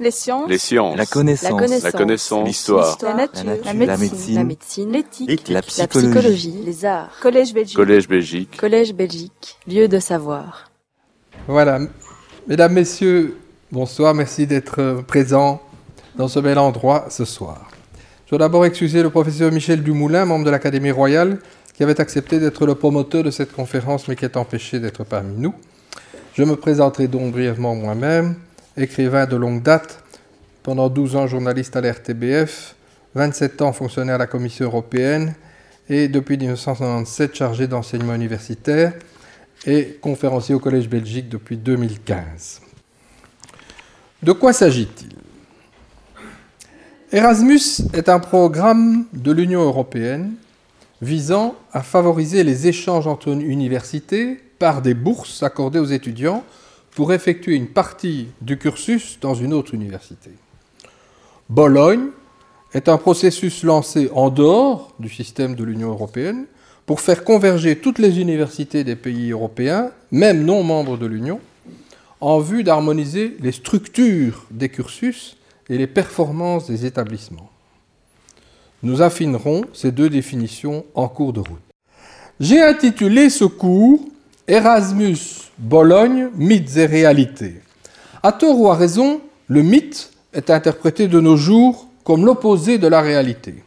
Les sciences. Les sciences. La connaissance. La connaissance. L'histoire. La nature. La La nature. médecine. La médecine. L'éthique. La La psychologie. psychologie. Les arts. Collège Belgique. Collège Belgique. Collège Belgique. Lieu de savoir. Voilà. Mesdames, Messieurs, bonsoir. Merci d'être euh, présents dans ce bel endroit ce soir. Je dois d'abord excuser le professeur Michel Dumoulin, membre de l'Académie royale, qui avait accepté d'être le promoteur de cette conférence, mais qui est empêché d'être parmi nous. Je me présenterai donc brièvement moi-même, écrivain de longue date, pendant 12 ans journaliste à l'RTBF, 27 ans fonctionnaire à la Commission européenne et depuis 1997 chargé d'enseignement universitaire et conférencier au Collège Belgique depuis 2015. De quoi s'agit-il? Erasmus est un programme de l'Union européenne visant à favoriser les échanges entre universités par des bourses accordées aux étudiants pour effectuer une partie du cursus dans une autre université. Bologne est un processus lancé en dehors du système de l'Union européenne pour faire converger toutes les universités des pays européens, même non membres de l'Union, en vue d'harmoniser les structures des cursus et les performances des établissements. Nous affinerons ces deux définitions en cours de route. J'ai intitulé ce cours Erasmus Bologne, mythes et réalités. À tort ou à raison, le mythe est interprété de nos jours comme l'opposé de la réalité.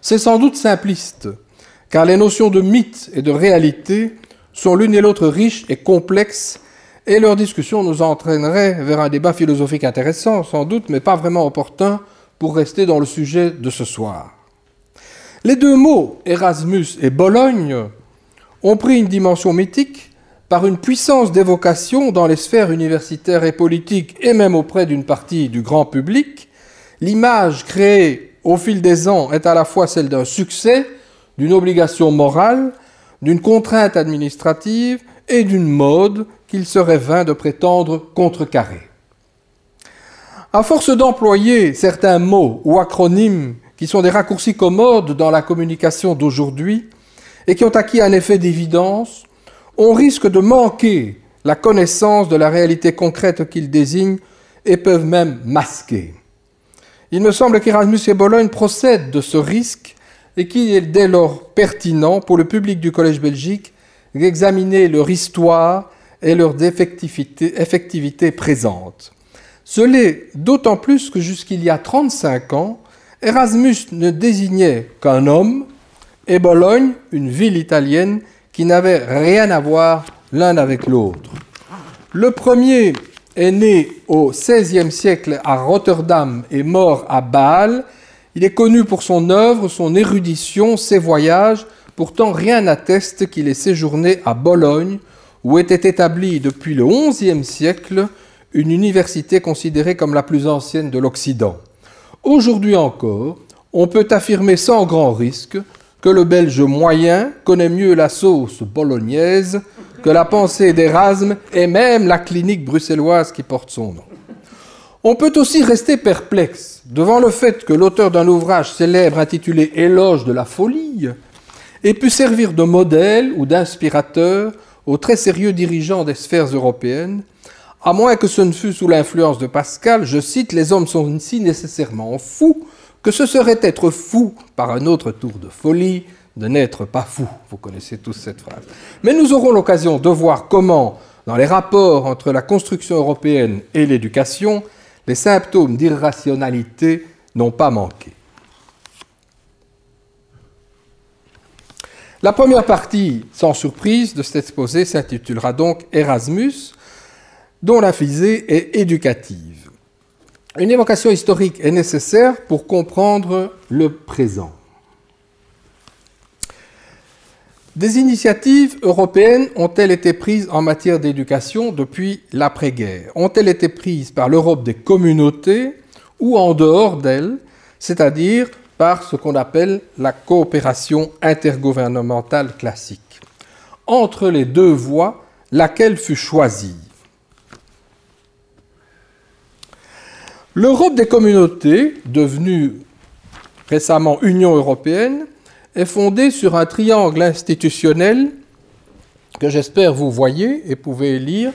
C'est sans doute simpliste, car les notions de mythe et de réalité sont l'une et l'autre riches et complexes, et leur discussion nous entraînerait vers un débat philosophique intéressant, sans doute, mais pas vraiment opportun pour rester dans le sujet de ce soir. Les deux mots, Erasmus et Bologne, ont pris une dimension mythique par une puissance d'évocation dans les sphères universitaires et politiques, et même auprès d'une partie du grand public. L'image créée au fil des ans est à la fois celle d'un succès, d'une obligation morale, d'une contrainte administrative et d'une mode qu'il serait vain de prétendre contrecarrer. À force d'employer certains mots ou acronymes qui sont des raccourcis commodes dans la communication d'aujourd'hui et qui ont acquis un effet d'évidence, on risque de manquer la connaissance de la réalité concrète qu'ils désignent et peuvent même masquer. Il me semble qu'Erasmus et Bologne procèdent de ce risque et qu'il est dès lors pertinent pour le public du Collège Belgique d'examiner leur histoire et leur effectivité, effectivité présente. Ce l'est d'autant plus que jusqu'il y a 35 ans, Erasmus ne désignait qu'un homme et Bologne une ville italienne qui n'avait rien à voir l'un avec l'autre. Le premier est né au XVIe siècle à Rotterdam et mort à Bâle. Il est connu pour son œuvre, son érudition, ses voyages. Pourtant, rien n'atteste qu'il ait séjourné à Bologne, où était établie depuis le XIe siècle une université considérée comme la plus ancienne de l'Occident. Aujourd'hui encore, on peut affirmer sans grand risque que le Belge moyen connaît mieux la sauce bolognaise que la pensée d'Erasme et même la clinique bruxelloise qui porte son nom. On peut aussi rester perplexe devant le fait que l'auteur d'un ouvrage célèbre intitulé Éloge de la folie ait pu servir de modèle ou d'inspirateur aux très sérieux dirigeants des sphères européennes, à moins que ce ne fût sous l'influence de Pascal, je cite, les hommes sont si nécessairement fous que ce serait être fou par un autre tour de folie de n'être pas fou. Vous connaissez tous cette phrase. Mais nous aurons l'occasion de voir comment, dans les rapports entre la construction européenne et l'éducation, les symptômes d'irrationalité n'ont pas manqué. La première partie, sans surprise, de cet exposé s'intitulera donc Erasmus, dont la visée est éducative. Une évocation historique est nécessaire pour comprendre le présent. Des initiatives européennes ont-elles été prises en matière d'éducation depuis l'après-guerre? Ont-elles été prises par l'Europe des communautés ou en dehors d'elle, c'est-à-dire par ce qu'on appelle la coopération intergouvernementale classique? Entre les deux voies, laquelle fut choisie? L'Europe des communautés, devenue récemment Union européenne, est fondée sur un triangle institutionnel que j'espère vous voyez et pouvez lire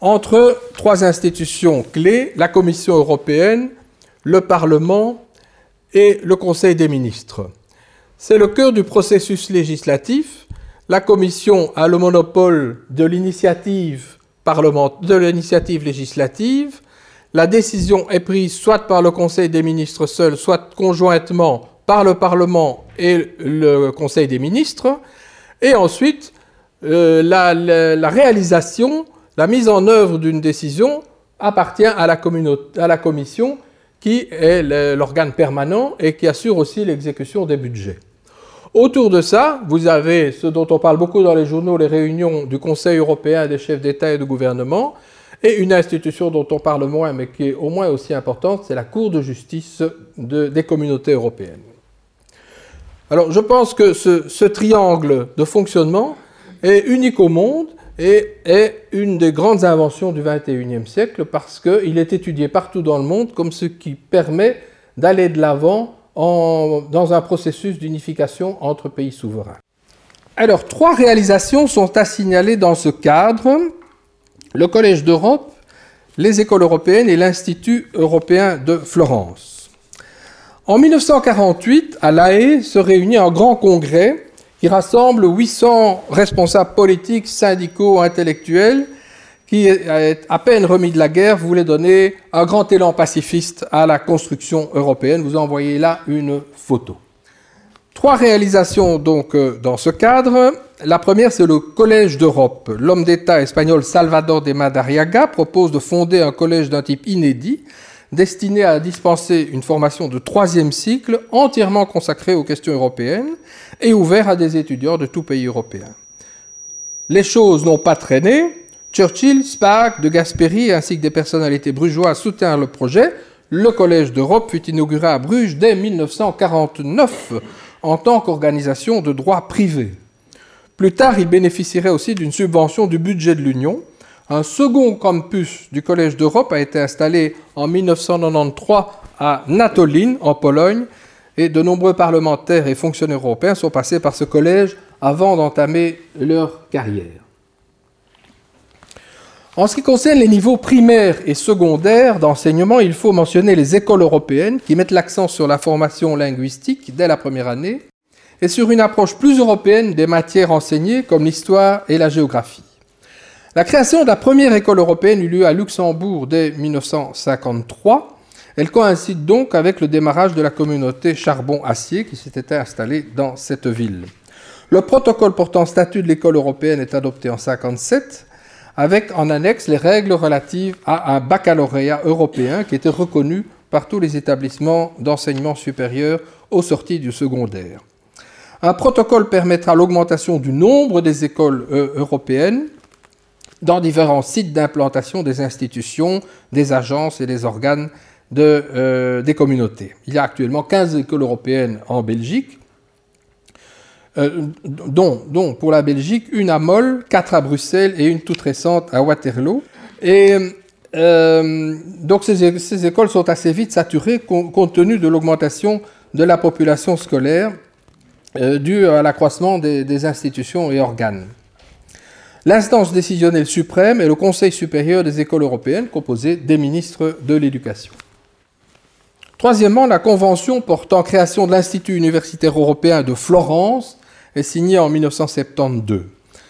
entre trois institutions clés, la Commission européenne, le Parlement et le Conseil des ministres. C'est le cœur du processus législatif. La Commission a le monopole de l'initiative législative. La décision est prise soit par le Conseil des ministres seul, soit conjointement par le Parlement et le Conseil des ministres. Et ensuite, euh, la, réalisation, la mise en œuvre d'une décision appartient à la, à la Commission qui est l'organe permanent et qui assure aussi l'exécution des budgets. Autour de ça, vous avez ce dont on parle beaucoup dans les journaux, les réunions du Conseil européen des chefs d'État et de gouvernement, et une institution dont on parle moins, mais qui est au moins aussi importante, c'est la Cour de justice des communautés européennes. Alors je pense que ce, triangle de fonctionnement est unique au monde et est une des grandes inventions du XXIe siècle parce qu'il est étudié partout dans le monde comme ce qui permet d'aller de l'avant dans un processus d'unification entre pays souverains. Alors, trois réalisations sont à signaler dans ce cadre. Le Collège d'Europe, les écoles européennes et l'Institut européen de Florence. En 1948, à La Haye se réunit un grand congrès qui rassemble 800 responsables politiques, syndicaux, intellectuels qui, à peine remis de la guerre, voulait donner un grand élan pacifiste à la construction européenne. Vous envoyez là une photo. Trois réalisations donc euh, dans ce cadre. La première, c'est le Collège d'Europe. L'homme d'État espagnol Salvador de Madariaga propose de fonder un collège d'un type inédit, destiné à dispenser une formation de troisième cycle entièrement consacrée aux questions européennes et ouvert à des étudiants de tout pays européen. Les choses n'ont pas traîné. Churchill, Spaak, de Gasperi ainsi que des personnalités brugeoises soutiennent le projet. Le Collège d'Europe fut inauguré à Bruges dès 1949 en tant qu'organisation de droit privé. Plus tard, il bénéficierait aussi d'une subvention du budget de l'Union. Un second campus du Collège d'Europe a été installé en 1993 à Natolin, en Pologne, et de nombreux parlementaires et fonctionnaires européens sont passés par ce collège avant d'entamer leur carrière. En ce qui concerne les niveaux primaires et secondaires d'enseignement, il faut mentionner les écoles européennes qui mettent l'accent sur la formation linguistique dès la première année et sur une approche plus européenne des matières enseignées comme l'histoire et la géographie. La création de la première école européenne eut lieu à Luxembourg dès 1953. Elle coïncide donc avec le démarrage de la communauté charbon-acier qui s'était installée dans cette ville. Le protocole portant statut de l'école européenne est adopté en 1957 avec en annexe les règles relatives à un baccalauréat européen qui était reconnu par tous les établissements d'enseignement supérieur aux sorties du secondaire. Un protocole permettra l'augmentation du nombre des écoles euh, européennes dans différents sites d'implantation des institutions, des agences et des organes euh, des communautés. Il y a actuellement 15 écoles européennes en Belgique, euh, dont, pour la Belgique une à Moll, quatre à Bruxelles et une toute récente à Waterloo. Et donc ces, écoles sont assez vite saturées compte tenu de l'augmentation de la population scolaire euh, due à l'accroissement des, institutions et organes. L'instance décisionnelle suprême est le Conseil supérieur des écoles européennes, composé des ministres de l'éducation. Troisièmement, la convention portant création de l'Institut universitaire européen de Florence est signé en 1972.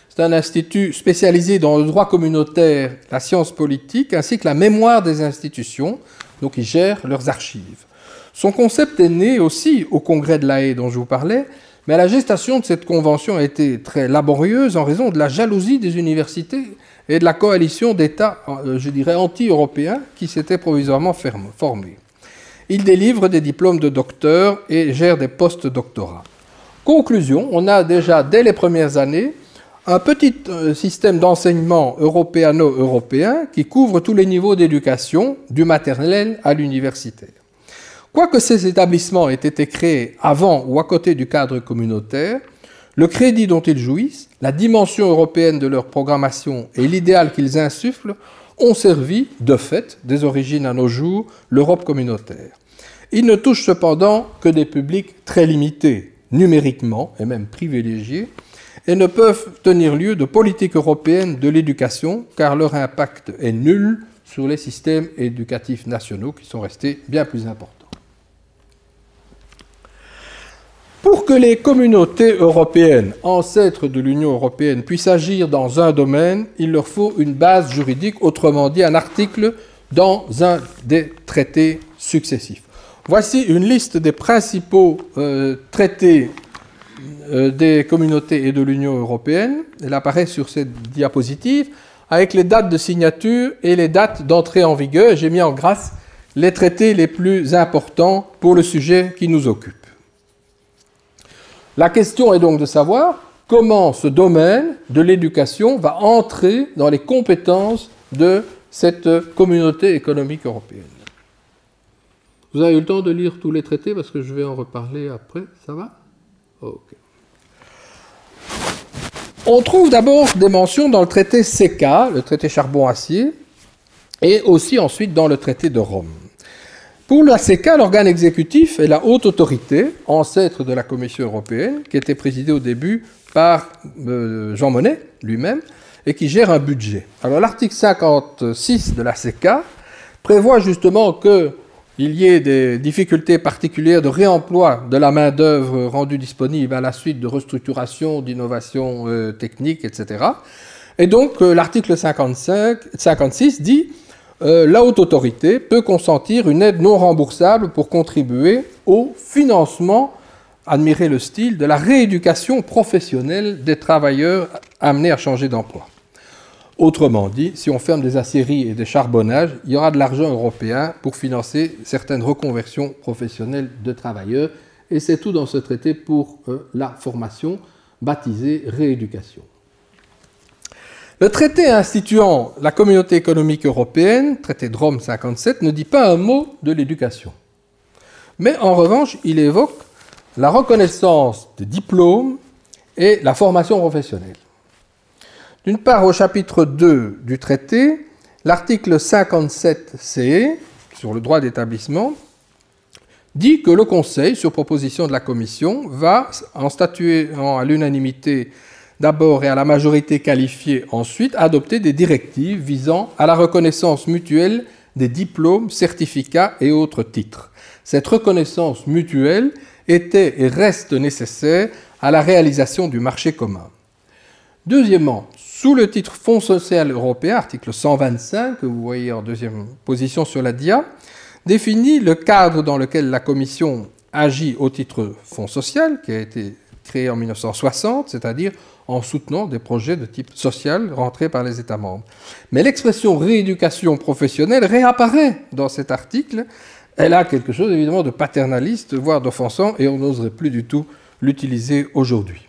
C'est un institut spécialisé dans le droit communautaire, la science politique, ainsi que la mémoire des institutions, donc il gère leurs archives. Son concept est né aussi au congrès de la Haye dont je vous parlais, mais la gestation de cette convention a été très laborieuse en raison de la jalousie des universités et de la coalition d'États, euh, je dirais, anti-européens qui s'étaient provisoirement formés. Il délivre des diplômes de docteur et gère des post-doctorats. Conclusion, on a déjà dès les premières années un petit euh, système d'enseignement européano-européen qui couvre tous les niveaux d'éducation, du maternel à l'universitaire. Quoique ces établissements aient été créés avant ou à côté du cadre communautaire, le crédit dont ils jouissent, la dimension européenne de leur programmation et l'idéal qu'ils insufflent ont servi, de fait, des origines à nos jours, l'Europe communautaire. Ils ne touchent cependant que des publics très limités, numériquement et même privilégiés, et ne peuvent tenir lieu de politique européenne de l'éducation, car leur impact est nul sur les systèmes éducatifs nationaux qui sont restés bien plus importants. Pour que les communautés européennes, ancêtres de l'Union européenne, puissent agir dans un domaine, il leur faut une base juridique, autrement dit un article dans un des traités successifs. Voici une liste des principaux euh, traités euh, des communautés et de l'Union européenne. Elle apparaît sur cette diapositive avec les dates de signature et les dates d'entrée en vigueur. J'ai mis en grâce les traités les plus importants pour le sujet qui nous occupe. La question est donc de savoir comment ce domaine de l'éducation va entrer dans les compétences de cette communauté économique européenne. Vous avez eu le temps de lire tous les traités parce que je vais en reparler après, ça va? Ok. On trouve d'abord des mentions dans le traité CK, le traité charbon-acier, et aussi ensuite dans le traité de Rome. Pour la CK, l'organe exécutif est la haute autorité, ancêtre de la Commission européenne, qui était présidée au début par euh, Jean Monnet lui-même, et qui gère un budget. Alors l'article 56 de la CK prévoit justement qu'il y ait des difficultés particulières de réemploi de la main-d'œuvre rendue disponible à la suite de restructuration, d'innovation euh, technique, etc. Et donc euh, l'article 56 dit euh, la haute autorité peut consentir une aide non remboursable pour contribuer au financement, admirez le style, de la rééducation professionnelle des travailleurs amenés à changer d'emploi. Autrement dit, si on ferme des aciéries et des charbonnages, il y aura de l'argent européen pour financer certaines reconversions professionnelles de travailleurs, et c'est tout dans ce traité pour euh, la formation baptisée rééducation. Le traité instituant la communauté économique européenne, traité de Rome 57, ne dit pas un mot de l'éducation. Mais en revanche, il évoque la reconnaissance des diplômes et la formation professionnelle. D'une part, au chapitre 2 du traité, l'article 57c sur le droit d'établissement dit que le Conseil, sur proposition de la Commission, va, en statuant à l'unanimité d'abord et à la majorité qualifiée ensuite, adopter des directives visant à la reconnaissance mutuelle des diplômes, certificats et autres titres. Cette reconnaissance mutuelle était et reste nécessaire à la réalisation du marché commun. Deuxièmement, sous le titre Fonds social européen, article 125, que vous voyez en deuxième position sur la dia, définit le cadre dans lequel la Commission agit au titre Fonds social, qui a été créé en 1960, c'est-à-dire en soutenant des projets de type social rentrés par les États membres. Mais l'expression rééducation professionnelle réapparaît dans cet article. Elle a quelque chose évidemment de paternaliste, voire d'offensant, et on n'oserait plus du tout l'utiliser aujourd'hui.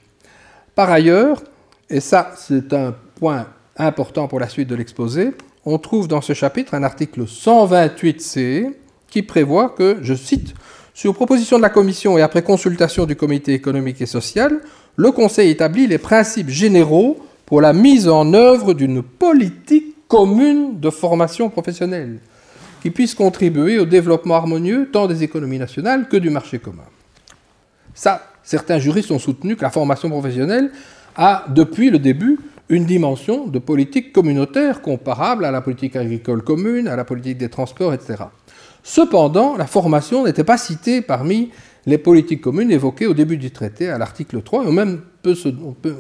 Par ailleurs, et ça c'est un point important pour la suite de l'exposé, on trouve dans ce chapitre un article 128c qui prévoit que, je cite, sur proposition de la Commission et après consultation du Comité économique et social, le Conseil établit les principes généraux pour la mise en œuvre d'une politique commune de formation professionnelle qui puisse contribuer au développement harmonieux tant des économies nationales que du marché commun. Certains juristes ont soutenu que la formation professionnelle a, depuis le début, une dimension de politique communautaire comparable à la politique agricole commune, à la politique des transports, etc. Cependant, la formation n'était pas citée parmi les politiques communes évoquées au début du traité à l'article 3. on,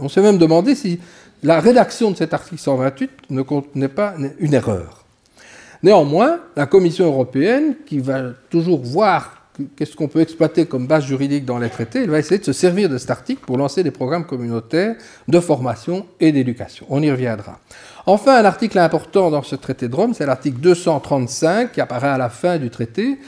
on, s'est même demandé si la rédaction de cet article 128 ne contenait pas une erreur. Néanmoins, la Commission européenne, qui va toujours voir qu'est-ce qu'on peut exploiter comme base juridique dans les traités, elle va essayer de se servir de cet article pour lancer des programmes communautaires de formation et d'éducation. On y reviendra. Enfin, un article important dans ce traité de Rome, c'est l'article 235 qui apparaît à la fin du traité,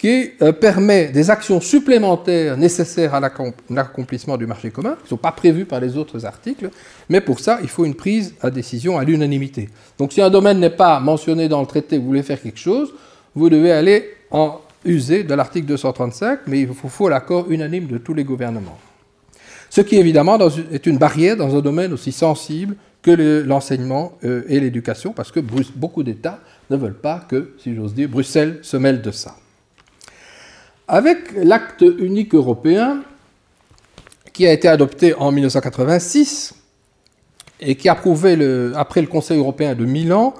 qui euh, permet des actions supplémentaires nécessaires à l'accomplissement du marché commun, qui ne sont pas prévues par les autres articles, mais pour ça, il faut une prise à décision à l'unanimité. Donc si un domaine n'est pas mentionné dans le traité, vous voulez faire quelque chose, vous devez aller en user de l'article 235, mais il vous faut l'accord unanime de tous les gouvernements. Ce qui évidemment est une barrière dans un domaine aussi sensible que l'enseignement euh, et l'éducation, parce que beaucoup d'États ne veulent pas que, si j'ose dire, Bruxelles se mêle de ça. Avec l'acte unique européen, qui a été adopté en 1986, et qui approuvait, le, après le Conseil européen de Milan,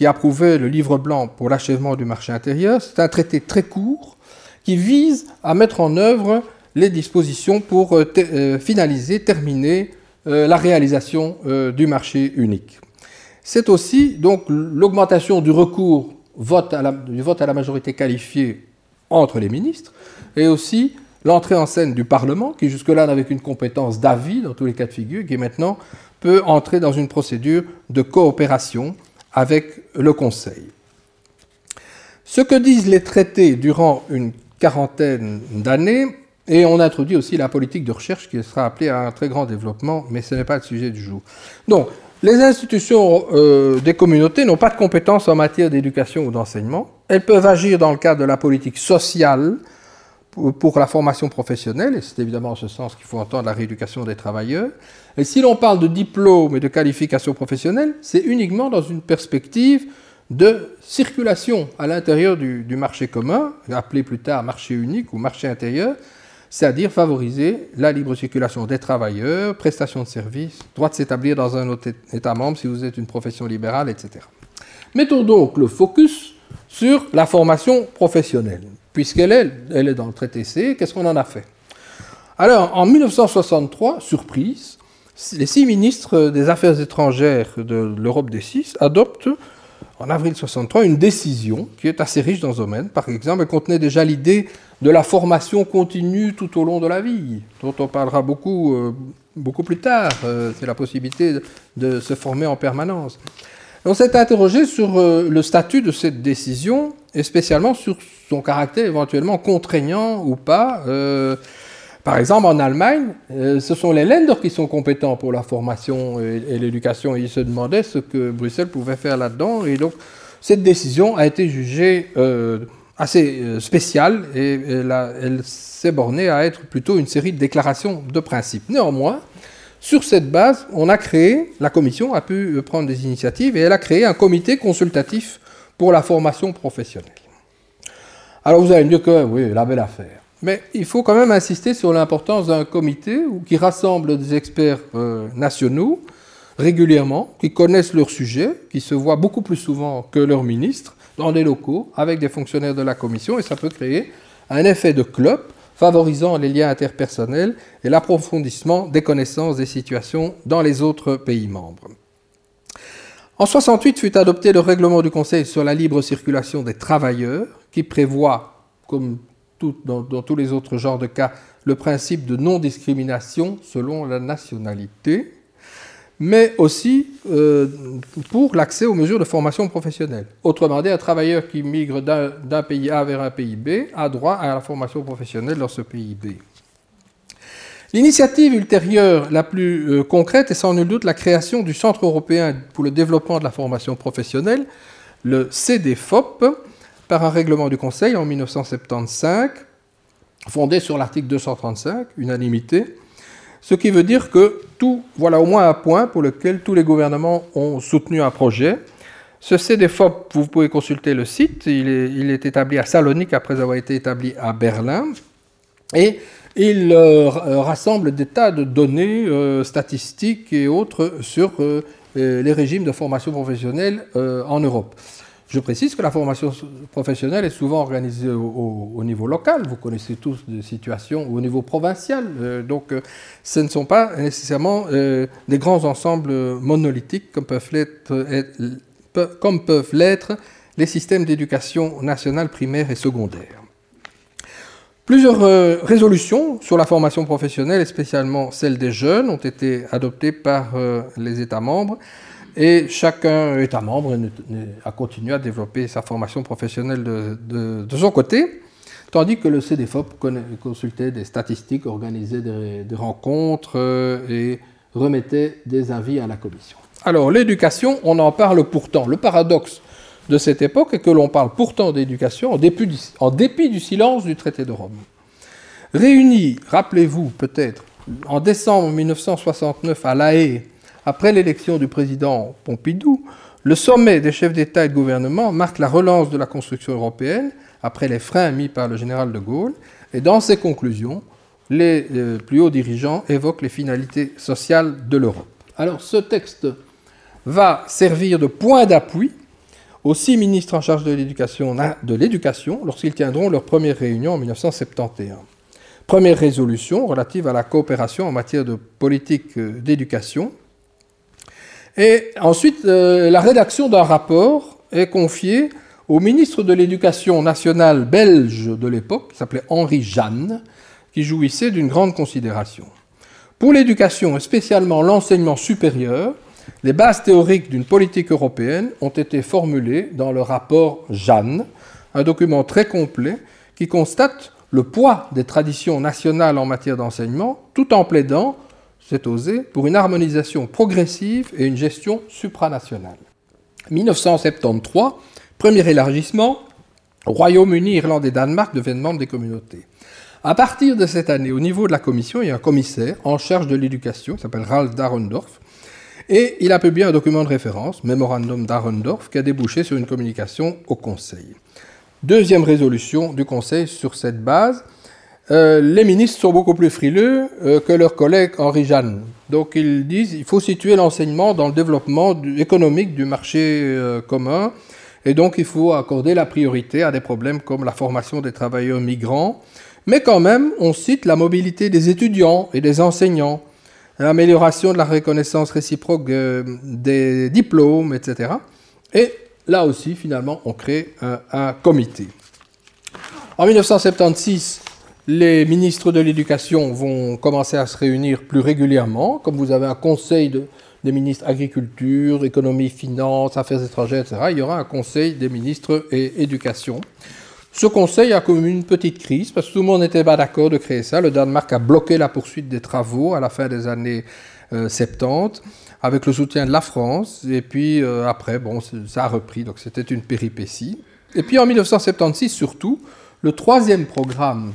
qui approuvait le livre blanc pour l'achèvement du marché intérieur. C'est un traité très court qui vise à mettre en œuvre les dispositions pour euh, euh, finaliser, terminer euh, la réalisation du marché unique. C'est aussi donc l'augmentation du recours du vote à la majorité qualifiée entre les ministres et aussi l'entrée en scène du Parlement, qui jusque-là n'avait qu'une compétence d'avis dans tous les cas de figure, qui maintenant peut entrer dans une procédure de coopération avec le Conseil. Ce que disent les traités durant une quarantaine d'années, et on introduit aussi la politique de recherche qui sera appelée à un très grand développement, mais ce n'est pas le sujet du jour. Donc, les institutions euh, des communautés n'ont pas de compétences en matière d'éducation ou d'enseignement. Elles peuvent agir dans le cadre de la politique sociale pour, la formation professionnelle, et c'est évidemment en ce sens qu'il faut entendre la rééducation des travailleurs. Et si l'on parle de diplôme et de qualification professionnelle, c'est uniquement dans une perspective de circulation à l'intérieur du, marché commun, appelé plus tard marché unique ou marché intérieur, c'est-à-dire favoriser la libre circulation des travailleurs, prestation de services, droit de s'établir dans un autre État membre si vous êtes une profession libérale, etc. Mettons donc le focus sur la formation professionnelle, puisqu'elle est, elle est dans le traité C, qu'est-ce qu'on en a fait? Alors, en 1963, surprise, les six ministres des Affaires étrangères de l'Europe des six adoptent en avril 63 une décision qui est assez riche dans ce domaine. Par exemple, elle contenait déjà l'idée de la formation continue tout au long de la vie, dont on parlera beaucoup, euh, beaucoup plus tard. Euh, c'est la possibilité de, se former en permanence. On s'est interrogé sur euh, le statut de cette décision et spécialement sur son caractère éventuellement contraignant ou pas. Par exemple, en Allemagne, ce sont les Länder qui sont compétents pour la formation et, l'éducation. ils se demandaient ce que Bruxelles pouvait faire là-dedans. Et donc, cette décision a été jugée assez euh, spéciale et elle, s'est bornée à être plutôt une série de déclarations de principe. Néanmoins, sur cette base, on a créé, la commission a pu euh, prendre des initiatives et elle a créé un comité consultatif pour la formation professionnelle. Alors vous allez me dire que oui, la belle affaire. Mais il faut quand même insister sur l'importance d'un comité qui rassemble des experts euh, nationaux régulièrement, qui connaissent leur sujet, qui se voient beaucoup plus souvent que leurs ministres, dans des locaux avec des fonctionnaires de la commission et ça peut créer un effet de club favorisant les liens interpersonnels et l'approfondissement des connaissances des situations dans les autres pays membres. En 68 fut adopté le règlement du Conseil sur la libre circulation des travailleurs qui prévoit, comme dans, tous les autres genres de cas, le principe de non-discrimination selon la nationalité mais aussi euh, pour l'accès aux mesures de formation professionnelle. Autrement dit, un travailleur qui migre d'un pays A vers un pays B a droit à la formation professionnelle dans ce pays B. L'initiative ultérieure la plus euh, concrète est sans nul doute la création du Centre européen pour le développement de la formation professionnelle, le CDFOP, par un règlement du Conseil en 1975, fondé sur l'article 235, unanimité, ce qui veut dire que tout, voilà au moins un point pour lequel tous les gouvernements ont soutenu un projet. Ce CDFOP, vous pouvez consulter le site, il est, établi à Salonique après avoir été établi à Berlin. Et il euh, rassemble des tas de données euh, statistiques et autres sur euh, les régimes de formation professionnelle en Europe. Je précise que la formation professionnelle est souvent organisée au, niveau local. Vous connaissez tous des situations au niveau provincial. Donc, ce ne sont pas nécessairement des grands ensembles monolithiques comme peuvent l'être les systèmes d'éducation nationale primaire et secondaire. Plusieurs résolutions sur la formation professionnelle, et spécialement celle des jeunes, ont été adoptées par les États membres et chacun État membre a continué à développer sa formation professionnelle de, son côté, tandis que le CDFOP consultait des statistiques, organisait des, rencontres euh, et remettait des avis à la Commission. Alors l'éducation, on en parle pourtant. Le paradoxe de cette époque est que l'on parle pourtant d'éducation en dépit, en dépit du silence du traité de Rome. Réunis, rappelez-vous peut-être, en décembre 1969 à La Haye, après l'élection du président Pompidou, le sommet des chefs d'État et de gouvernement marque la relance de la construction européenne après les freins mis par le général de Gaulle. Et dans ses conclusions, les euh, plus hauts dirigeants évoquent les finalités sociales de l'Europe. Alors ce texte va servir de point d'appui aux six ministres en charge de l'éducation, de l'éducation lorsqu'ils tiendront leur première réunion en 1971. Première résolution relative à la coopération en matière de politique euh, d'éducation. Et ensuite, euh, la rédaction d'un rapport est confiée au ministre de l'Éducation nationale belge de l'époque, qui s'appelait Henri Jeanne, qui jouissait d'une grande considération. Pour l'éducation, et spécialement l'enseignement supérieur, les bases théoriques d'une politique européenne ont été formulées dans le rapport Jeanne, un document très complet qui constate le poids des traditions nationales en matière d'enseignement, tout en plaidant, c'est osé, pour une harmonisation progressive et une gestion supranationale. 1973, premier élargissement, Royaume-Uni, Irlande et Danemark deviennent membres des communautés. À partir de cette année, au niveau de la Commission, il y a un commissaire en charge de l'éducation, qui s'appelle Ralph Darendorf, et il a publié un document de référence, Memorandum d'Arendorf, qui a débouché sur une communication au Conseil. Deuxième résolution du Conseil sur cette base. Euh, les ministres sont beaucoup plus frileux euh, que leurs collègues Henri Jeanne. Donc ils disent qu'il faut situer l'enseignement dans le développement économique du marché euh, commun. Et donc il faut accorder la priorité à des problèmes comme la formation des travailleurs migrants. Mais quand même, on cite la mobilité des étudiants et des enseignants l'amélioration de la reconnaissance réciproque euh, des diplômes, etc. Et là aussi, finalement, on crée un, comité. En 1976, les ministres de l'Éducation vont commencer à se réunir plus régulièrement, comme vous avez un conseil des ministres agriculture, économie, finances, affaires étrangères, etc. Il y aura un conseil des ministres et éducation. Ce conseil a connu une petite crise parce que tout le monde n'était pas d'accord de créer ça. Le Danemark a bloqué la poursuite des travaux à la fin des années 70 euh, avec le soutien de la France. Et puis euh, après, bon, ça a repris, donc c'était une péripétie. Et puis en 1976 surtout, le troisième programme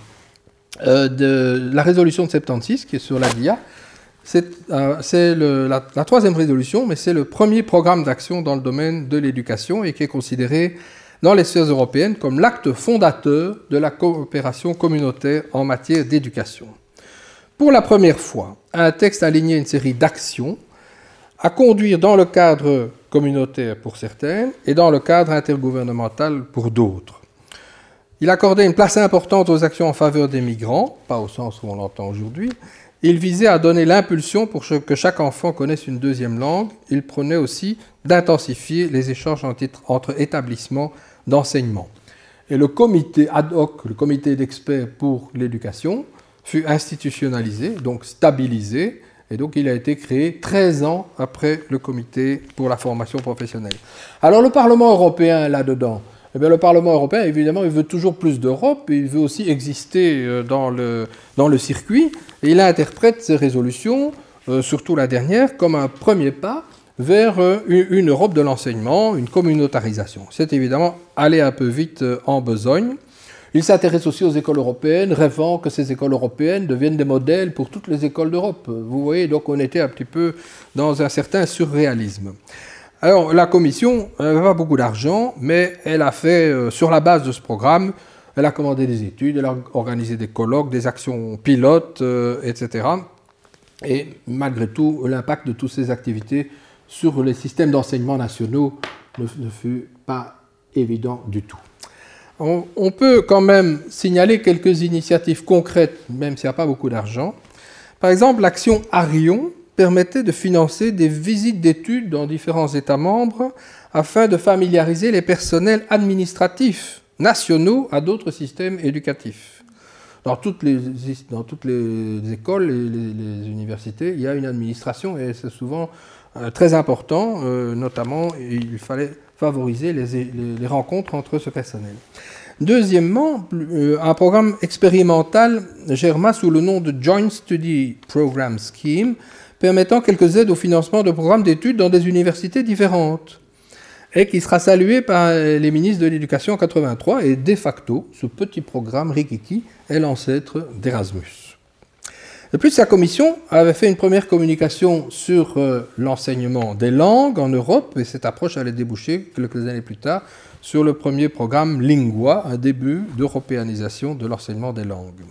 euh, de la résolution de 76, qui est sur la DIA, c'est la, troisième résolution, mais c'est le premier programme d'action dans le domaine de l'éducation et qui est considéré dans les sphères européennes comme l'acte fondateur de la coopération communautaire en matière d'éducation. Pour la première fois, un texte a aligné une série d'actions à conduire dans le cadre communautaire pour certaines et dans le cadre intergouvernemental pour d'autres. Il accordait une place importante aux actions en faveur des migrants, pas au sens où on l'entend aujourd'hui. Il visait à donner l'impulsion pour que chaque enfant connaisse une deuxième langue. Il prenait aussi d'intensifier les échanges entre établissements d'enseignement. Et le comité ad hoc, le comité d'experts pour l'éducation, fut institutionnalisé, donc stabilisé, et donc il a été créé 13 ans après le comité pour la formation professionnelle. Alors le Parlement européen là-dedans, eh bien, le Parlement européen, évidemment, il veut toujours plus d'Europe, il veut aussi exister euh, dans le, dans le circuit, et il interprète ces résolutions, euh, surtout la dernière, comme un premier pas vers euh, une Europe de l'enseignement, une communautarisation. C'est évidemment aller un peu vite euh, en besogne. Il s'intéresse aussi aux écoles européennes, rêvant que ces écoles européennes deviennent des modèles pour toutes les écoles d'Europe. Vous voyez, donc on était un petit peu dans un certain surréalisme. Alors la Commission n'a pas beaucoup d'argent, mais elle a fait, euh, sur la base de ce programme, elle a commandé des études, elle a organisé des colloques, des actions pilotes, etc. Et malgré tout, l'impact de toutes ces activités sur les systèmes d'enseignement nationaux ne, fut pas évident du tout. On, peut quand même signaler quelques initiatives concrètes, même s'il n'y a pas beaucoup d'argent. Par exemple, l'action Arion permettait de financer des visites d'études dans différents États membres afin de familiariser les personnels administratifs nationaux à d'autres systèmes éducatifs. Dans toutes les, écoles et les universités, il y a une administration et c'est souvent très important, euh, notamment il fallait favoriser les, rencontres entre ce personnel. Deuxièmement, euh, un programme expérimental germa sous le nom de Joint Study Program Scheme, permettant quelques aides au financement de programmes d'études dans des universités différentes, et qui sera salué par les ministres de l'Éducation en 83, et de facto, ce petit programme Rikiki est l'ancêtre d'Erasmus. De plus, sa commission avait fait une première communication sur euh, l'enseignement des langues en Europe, et cette approche allait déboucher quelques années plus tard sur le premier programme Lingua, un début d'européanisation de l'enseignement des langues.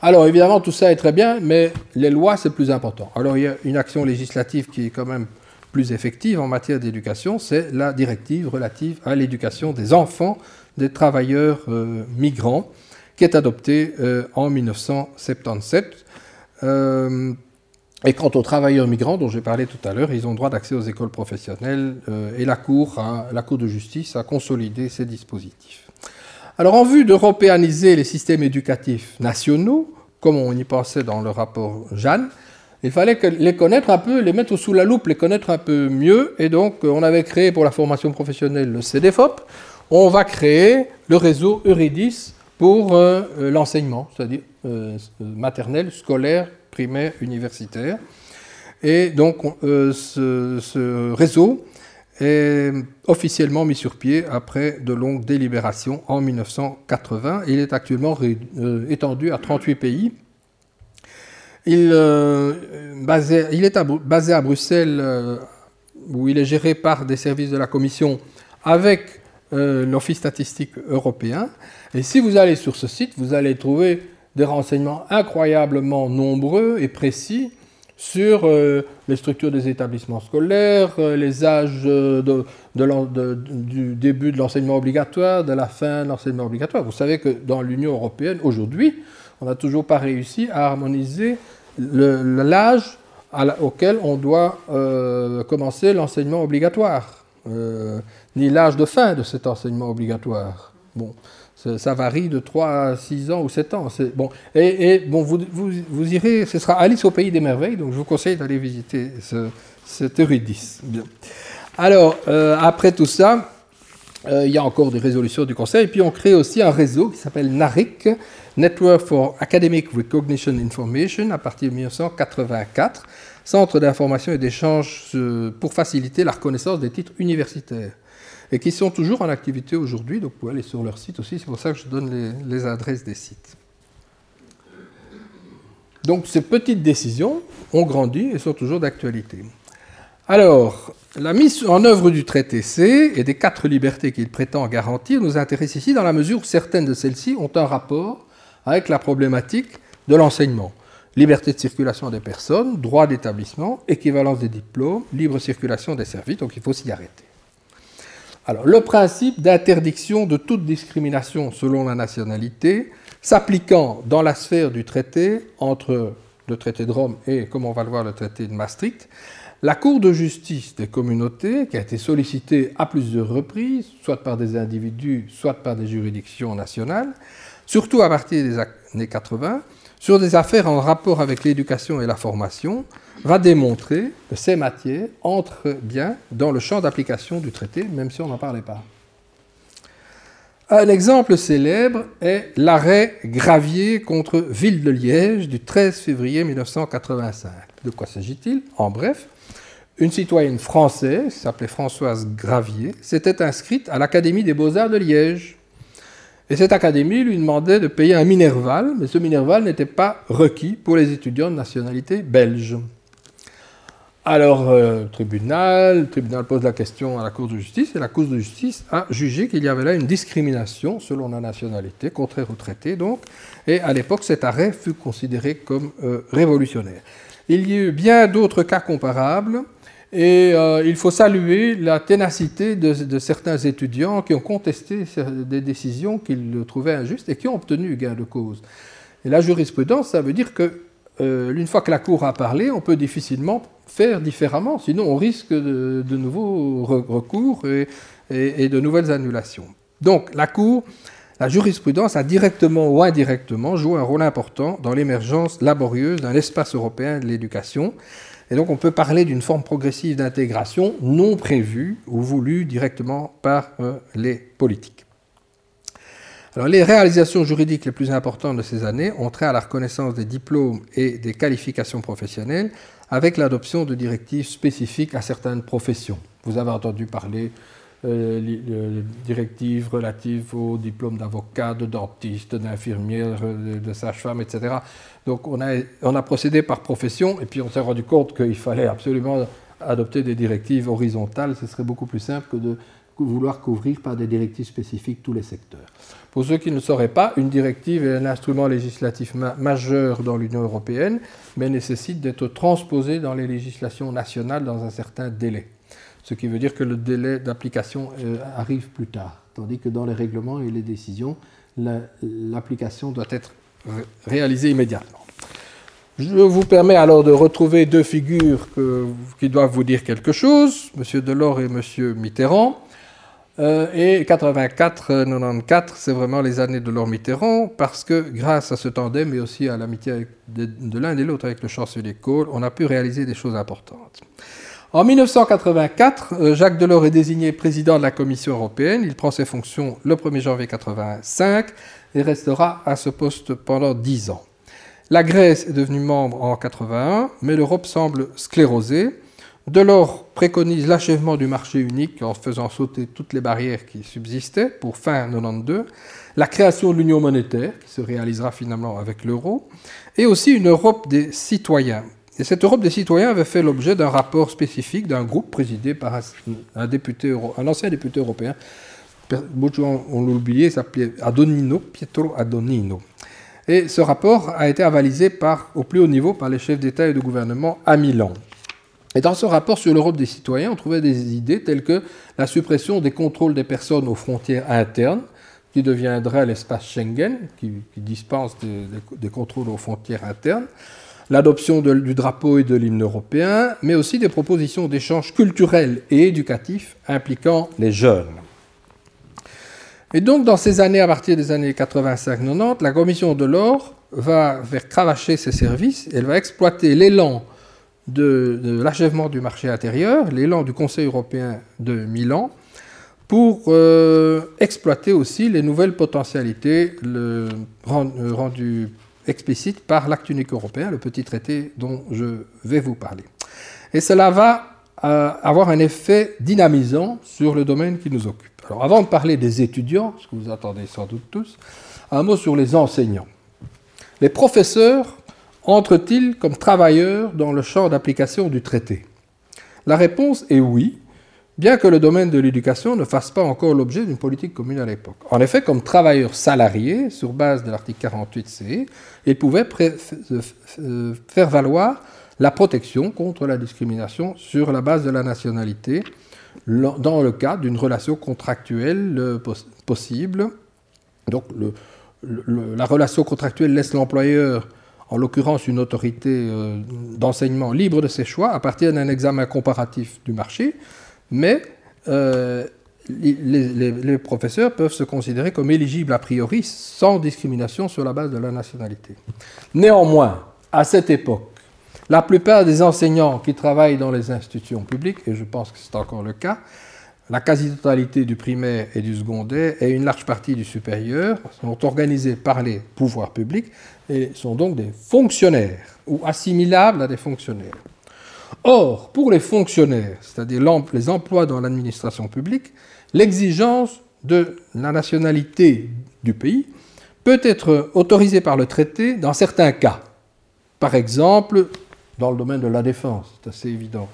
Alors évidemment, tout ça est très bien, mais les lois, c'est plus important. Alors il y a une action législative qui est quand même plus effective en matière d'éducation, c'est la directive relative à l'éducation des enfants des travailleurs euh, migrants, qui est adoptée euh, en 1977. Euh, et quant aux travailleurs migrants dont j'ai parlé tout à l'heure, ils ont droit d'accès aux écoles professionnelles et la cour, la cour de justice a consolidé ces dispositifs. Alors en vue d'européaniser les systèmes éducatifs nationaux, comme on y pensait dans le rapport Jeanne, il fallait les connaître un peu, les mettre sous la loupe, les connaître un peu mieux. Et donc, on avait créé pour la formation professionnelle le CDFOP. On va créer le réseau Euridis pour euh, euh, l'enseignement, c'est-à-dire euh, maternel, scolaire, primaire, universitaire. Et donc, ce, réseau est officiellement mis sur pied après de longues délibérations en 1980. Il est actuellement étendu à 38 pays il, euh, est basé à Bruxelles, euh, où il est géré par des services de la Commission avec euh, l'Office statistique européen. Et si vous allez sur ce site, vous allez trouver des renseignements incroyablement nombreux et précis sur les structures des établissements scolaires, les âges du début de l'enseignement obligatoire, de la fin de l'enseignement obligatoire. Vous savez que dans l'Union européenne, aujourd'hui, on n'a toujours pas réussi à harmoniser l'âge auquel on doit euh, commencer l'enseignement obligatoire, euh, ni l'âge de fin de cet enseignement obligatoire. Bon, ça, varie de 3 à 6 ans ou 7 ans. Bon, et, bon, vous, vous, irez, ce sera Alice au pays des merveilles, donc je vous conseille d'aller visiter ce, cet Eurydice. Alors, euh, après tout ça, il y a encore des résolutions du Conseil, et puis on crée aussi un réseau qui s'appelle NARIC, Network for Academic Recognition Information à partir de 1984, centre d'information et d'échange euh, pour faciliter la reconnaissance des titres universitaires, et qui sont toujours en activité aujourd'hui, donc vous pouvez aller sur leur site aussi, c'est pour ça que je donne les, adresses des sites. Donc ces petites décisions ont grandi et sont toujours d'actualité. Alors, la mise en œuvre du traité C et des quatre libertés qu'il prétend garantir nous intéresse ici dans la mesure où certaines de celles-ci ont un rapport avec la problématique de l'enseignement. Liberté de circulation des personnes, droit d'établissement, équivalence des diplômes, libre circulation des services, donc il faut s'y arrêter. Alors, le principe d'interdiction de toute discrimination selon la nationalité, s'appliquant dans la sphère du traité entre le traité de Rome et, comme on va le voir, le traité de Maastricht, la Cour de justice des communautés, qui a été sollicitée à plusieurs reprises, soit par des individus, soit par des juridictions nationales, surtout à partir des années 80, sur des affaires en rapport avec l'éducation et la formation, va démontrer que ces matières entrent bien dans le champ d'application du traité, même si on n'en parlait pas. Un exemple célèbre est l'arrêt Gravier contre Ville de Liège du 13 février 1985. De quoi s'agit-il? En bref, une citoyenne française, qui s'appelait Françoise Gravier, s'était inscrite à l'Académie des beaux-arts de Liège et cette académie lui demandait de payer un minerval, mais ce minerval n'était pas requis pour les étudiants de nationalité belge. Alors, euh, le tribunal, pose la question à la Cour de justice, et la Cour de justice a jugé qu'il y avait là une discrimination selon la nationalité, contraire au traité donc, et à l'époque, cet arrêt fut considéré comme euh, révolutionnaire. Il y a eu bien d'autres cas comparables, et euh, il faut saluer la ténacité de, certains étudiants qui ont contesté des décisions qu'ils trouvaient injustes et qui ont obtenu gain de cause. Et la jurisprudence, ça veut dire que euh, une fois que la Cour a parlé, on peut difficilement faire différemment, sinon on risque de, nouveaux recours et, et, de nouvelles annulations. Donc la Cour, la jurisprudence a directement ou indirectement joué un rôle important dans l'émergence laborieuse d'un espace européen de l'éducation et donc on peut parler d'une forme progressive d'intégration non prévue ou voulue directement par euh, les politiques. Alors, les réalisations juridiques les plus importantes de ces années ont trait à la reconnaissance des diplômes et des qualifications professionnelles avec l'adoption de directives spécifiques à certaines professions. Vous avez entendu parler euh, les directives relatives aux diplômes d'avocat, de dentiste, d'infirmière, de sage-femme, etc. Donc on a, procédé par profession et puis on s'est rendu compte qu'il fallait absolument adopter des directives horizontales. Ce serait beaucoup plus simple que de vouloir couvrir par des directives spécifiques tous les secteurs. Pour ceux qui ne sauraient pas, une directive est un instrument législatif majeur dans l'Union européenne, mais nécessite d'être transposé dans les législations nationales dans un certain délai. Ce qui veut dire que le délai d'application euh, arrive plus tard, tandis que dans les règlements et les décisions, l'application doit être réalisée immédiatement. Je vous permets alors de retrouver deux figures qui doivent vous dire quelque chose, M. Delors et M. Mitterrand. Euh, et 84-94, c'est vraiment les années de Delors Mitterrand, parce que grâce à ce tandem, mais aussi à l'amitié de, l'un et l'autre avec le chancelier Kohl, on a pu réaliser des choses importantes. En 1984, euh, Jacques Delors est désigné président de la Commission européenne. Il prend ses fonctions le 1er janvier 1985 et restera à ce poste pendant dix ans. La Grèce est devenue membre en 81, mais l'Europe semble sclérosée. Delors préconise l'achèvement du marché unique en faisant sauter toutes les barrières qui subsistaient pour fin 92, la création de l'union monétaire, qui se réalisera finalement avec l'euro, et aussi une Europe des citoyens. Et cette Europe des citoyens avait fait l'objet d'un rapport spécifique d'un groupe présidé par un, un ancien député européen, on l'a oublié, s'appelait Adonino, Pietro Adonino. Et ce rapport a été avalisé par, au plus haut niveau par les chefs d'État et de gouvernement à Milan. Et dans ce rapport sur l'Europe des citoyens, on trouvait des idées telles que la suppression des contrôles des personnes aux frontières internes, qui deviendrait l'espace Schengen, qui, dispense des, contrôles aux frontières internes, l'adoption du drapeau et de l'hymne européen, mais aussi des propositions d'échanges culturels et éducatifs impliquant les jeunes. Et donc, dans ces années, à partir des années 85-90, la Commission de l'or va faire cravacher ses services, elle va exploiter l'élan de, l'achèvement du marché intérieur, l'élan du Conseil européen de Milan, pour euh, exploiter aussi les nouvelles potentialités euh, rendues explicites par l'acte unique européen, le petit traité dont je vais vous parler. Et cela va euh, avoir un effet dynamisant sur le domaine qui nous occupe. Alors avant de parler des étudiants, ce que vous attendez sans doute tous, un mot sur les enseignants. Les professeurs entrent-ils comme travailleurs dans le champ d'application du traité? La réponse est oui, bien que le domaine de l'éducation ne fasse pas encore l'objet d'une politique commune à l'époque. En effet, comme travailleurs salariés, sur base de l'article 48C, ils pouvaient faire valoir la protection contre la discrimination sur la base de la nationalité, dans le cas d'une relation contractuelle euh, possible. Donc la relation contractuelle laisse l'employeur, en l'occurrence une autorité euh, d'enseignement libre de ses choix à partir d'un examen comparatif du marché, mais euh, les, professeurs peuvent se considérer comme éligibles a priori sans discrimination sur la base de la nationalité. Néanmoins, à cette époque, la plupart des enseignants qui travaillent dans les institutions publiques, et je pense que c'est encore le cas, la quasi-totalité du primaire et du secondaire et une large partie du supérieur sont organisés par les pouvoirs publics et sont donc des fonctionnaires ou assimilables à des fonctionnaires. Or, pour les fonctionnaires, c'est-à-dire les emplois dans l'administration publique, l'exigence de la nationalité du pays peut être autorisée par le traité dans certains cas. Par exemple, dans le domaine de la défense, c'est assez évident.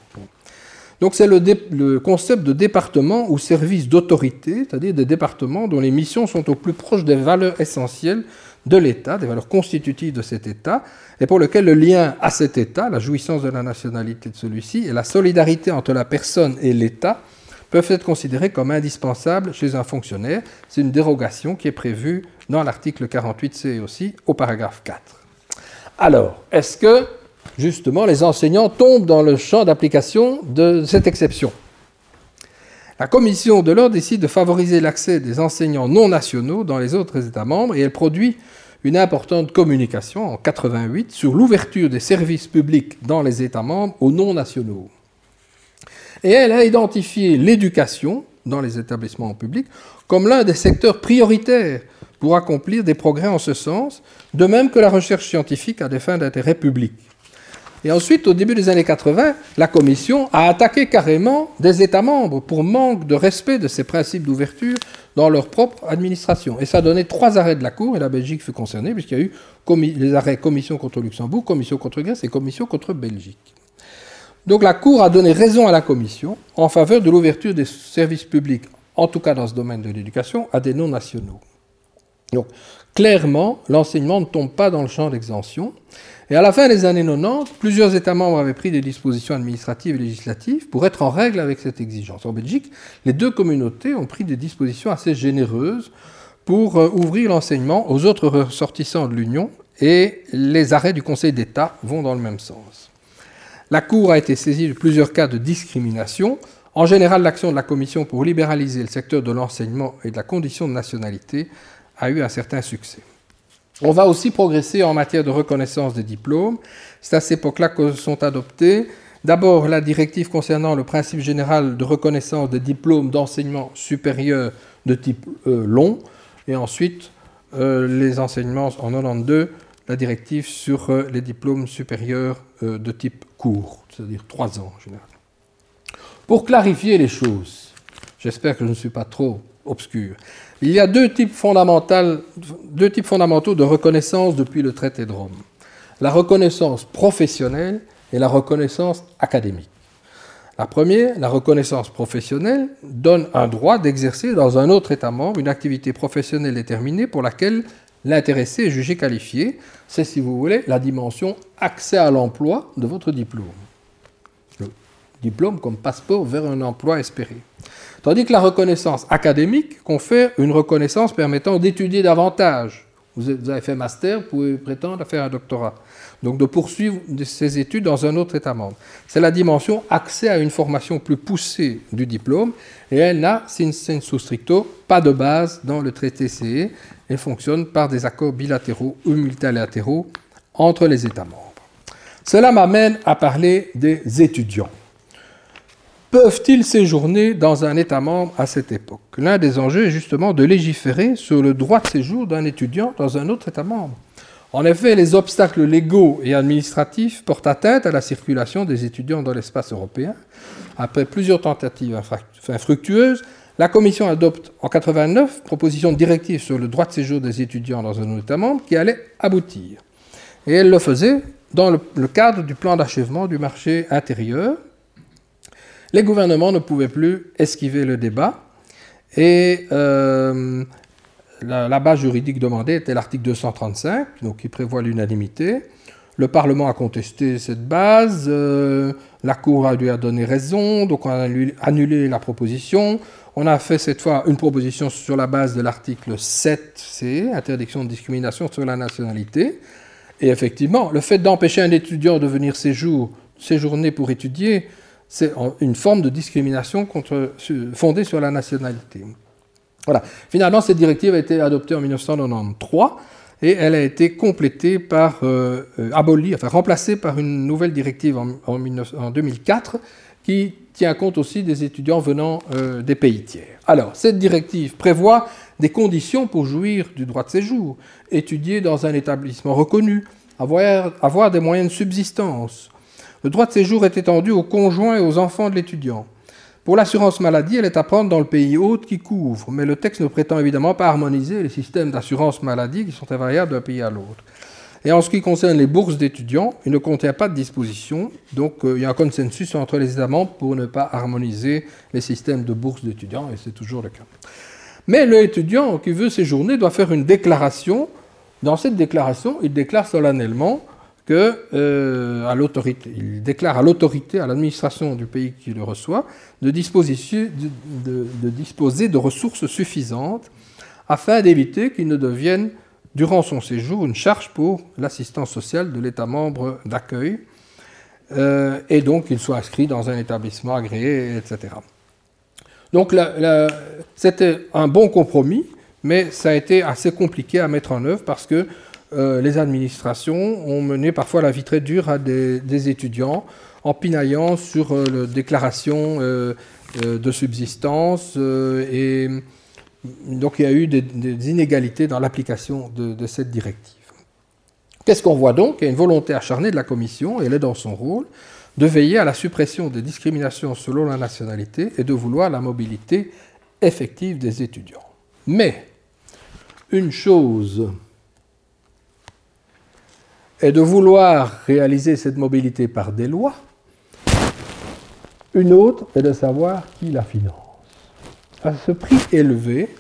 Donc c'est le, concept de département ou service d'autorité, c'est-à-dire des départements dont les missions sont au plus proche des valeurs essentielles de l'État, des valeurs constitutives de cet État, et pour lequel le lien à cet État, la jouissance de la nationalité de celui-ci et la solidarité entre la personne et l'État peuvent être considérés comme indispensables chez un fonctionnaire. C'est une dérogation qui est prévue dans l'article 48C aussi, au paragraphe 4. Alors, est-ce que justement, les enseignants tombent dans le champ d'application de cette exception? La commission de l'ordre décide de favoriser l'accès des enseignants non nationaux dans les autres États membres et elle produit une importante communication en 88 sur l'ouverture des services publics dans les États membres aux non nationaux. Et elle a identifié l'éducation dans les établissements publics comme l'un des secteurs prioritaires pour accomplir des progrès en ce sens, de même que la recherche scientifique à des fins d'intérêt public. Et ensuite, au début des années 80, la Commission a attaqué carrément des États membres pour manque de respect de ces principes d'ouverture dans leur propre administration. Et ça a donné trois arrêts de la Cour, et la Belgique fut concernée, puisqu'il y a eu les arrêts Commission contre Luxembourg, Commission contre Grèce et Commission contre Belgique. Donc la Cour a donné raison à la Commission en faveur de l'ouverture des services publics en tout cas dans ce domaine de l'éducation, à des non-nationaux. Donc, clairement, l'enseignement ne tombe pas dans le champ d'exemption. Et à la fin des années 90, plusieurs États membres avaient pris des dispositions administratives et législatives pour être en règle avec cette exigence. En Belgique, les deux communautés ont pris des dispositions assez généreuses pour euh, ouvrir l'enseignement aux autres ressortissants de l'Union et les arrêts du Conseil d'État vont dans le même sens. La Cour a été saisie de plusieurs cas de discrimination. En général, l'action de la Commission pour libéraliser le secteur de l'enseignement et de la condition de nationalité a eu un certain succès. On va aussi progresser en matière de reconnaissance des diplômes. C'est à cette époque-là que sont adoptés d'abord la directive concernant le principe général de reconnaissance des diplômes d'enseignement supérieur de type euh, long, et ensuite euh, les enseignements en 92, la directive sur euh, les diplômes supérieurs de type court, c'est-à-dire trois ans en général. Pour clarifier les choses, j'espère que je ne suis pas trop obscur, il y a deux types, fondamentaux de reconnaissance depuis le traité de Rome. La reconnaissance professionnelle et la reconnaissance académique. La première, la reconnaissance professionnelle, donne un droit d'exercer dans un autre État membre une activité professionnelle déterminée pour laquelle l'intéressé est jugé qualifié. C'est, si vous voulez, la dimension accès à l'emploi de votre diplôme. Le diplôme comme passeport vers un emploi espéré. Tandis que la reconnaissance académique confère une reconnaissance permettant d'étudier davantage. Vous avez fait master, vous pouvez prétendre à faire un doctorat. Donc de poursuivre ces études dans un autre État membre. C'est la dimension accès à une formation plus poussée du diplôme et elle n'a, sin sensu stricto, pas de base dans le traité CE. Elle fonctionne par des accords bilatéraux ou multilatéraux entre les États membres. Cela m'amène à parler des étudiants peuvent-ils séjourner dans un État membre à cette époque? L'un des enjeux est justement de légiférer sur le droit de séjour d'un étudiant dans un autre État membre. En effet, les obstacles légaux et administratifs portent atteinte à la circulation des étudiants dans l'espace européen. Après plusieurs tentatives infructueuses, la Commission adopte en 89 proposition de directive sur le droit de séjour des étudiants dans un État membre qui allait aboutir. Et elle le faisait dans le cadre du plan d'achèvement du marché intérieur, les gouvernements ne pouvaient plus esquiver le débat et euh, la, base juridique demandée était l'article 235, donc qui prévoit l'unanimité. Le Parlement a contesté cette base, euh, la Cour lui a donné raison, donc on a annulé la proposition. On a fait cette fois une proposition sur la base de l'article 7c, interdiction de discrimination sur la nationalité. Et effectivement, le fait d'empêcher un étudiant de venir séjourner pour étudier, c'est une forme de discrimination fondée sur la nationalité. Voilà. Finalement, cette directive a été adoptée en 1993 et elle a été complétée par, euh, euh, abolie, enfin remplacée par une nouvelle directive en, 2004 qui tient compte aussi des étudiants venant euh, des pays tiers. Alors, cette directive prévoit des conditions pour jouir du droit de séjour, étudier dans un établissement reconnu, avoir, avoir des moyens de subsistance, le droit de séjour est étendu aux conjoints et aux enfants de l'étudiant. Pour l'assurance maladie, elle est à prendre dans le pays hôte qui couvre, mais le texte ne prétend évidemment pas harmoniser les systèmes d'assurance maladie qui sont invariables d'un pays à l'autre. Et en ce qui concerne les bourses d'étudiants, il ne contient pas de disposition, donc euh, il y a un consensus entre les États membres pour ne pas harmoniser les systèmes de bourses d'étudiants, et c'est toujours le cas. Mais l'étudiant qui veut séjourner doit faire une déclaration. Dans cette déclaration, il déclare solennellement que euh, à l'autorité, il déclare à l'autorité, à l'administration du pays qui le reçoit, de, disposer de ressources suffisantes afin d'éviter qu'il ne devienne, durant son séjour, une charge pour l'assistance sociale de l'État membre d'accueil, euh, et donc qu'il soit inscrit dans un établissement agréé, etc. Donc c'était un bon compromis, mais ça a été assez compliqué à mettre en œuvre parce que euh, les administrations ont mené parfois la vie très dure à des, étudiants en pinaillant sur euh, la déclaration euh, de subsistance et donc il y a eu des, inégalités dans l'application de, cette directive. Qu'est-ce qu'on voit donc? Il y a une volonté acharnée de la Commission, elle est dans son rôle, de veiller à la suppression des discriminations selon la nationalité et de vouloir la mobilité effective des étudiants. Mais une chose est de vouloir réaliser cette mobilité par des lois. Une autre est de savoir qui la finance. à ce prix élevé,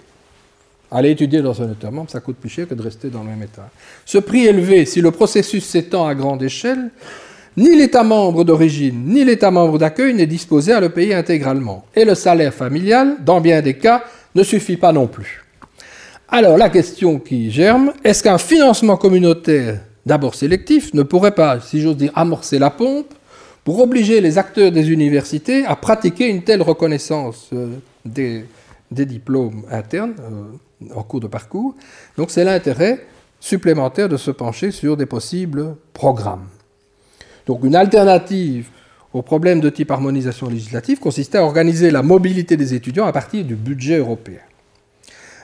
aller étudier dans un État membre, ça coûte plus cher que de rester dans le même État. Ce prix élevé, si le processus s'étend à grande échelle, ni l'État membre d'origine, ni l'État membre d'accueil n'est disposé à le payer intégralement. Et le salaire familial, dans bien des cas, ne suffit pas non plus. Alors la question qui germe, est-ce qu'un financement communautaire, d'abord sélectif, ne pourrait pas, si j'ose dire, amorcer la pompe pour obliger les acteurs des universités à pratiquer une telle reconnaissance euh, des, diplômes internes euh, en cours de parcours Donc c'est l'intérêt supplémentaire de se pencher sur des possibles programmes. Donc une alternative au problème de type harmonisation législative consistait à organiser la mobilité des étudiants à partir du budget européen.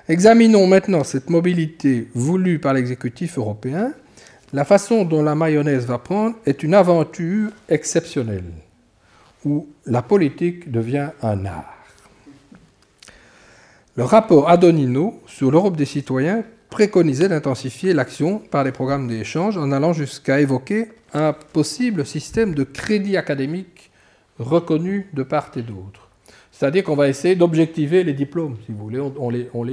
Examinons maintenant cette mobilité voulue par l'exécutif européen. La façon dont la mayonnaise va prendre est une aventure exceptionnelle, où la politique devient un art. Le rapport Adonino sur l'Europe des citoyens préconisait d'intensifier l'action par les programmes d'échange en allant jusqu'à évoquer un possible système de crédit académique reconnu de part et d'autre. C'est-à-dire qu'on va essayer d'objectiver les diplômes, si vous voulez, on, les, on,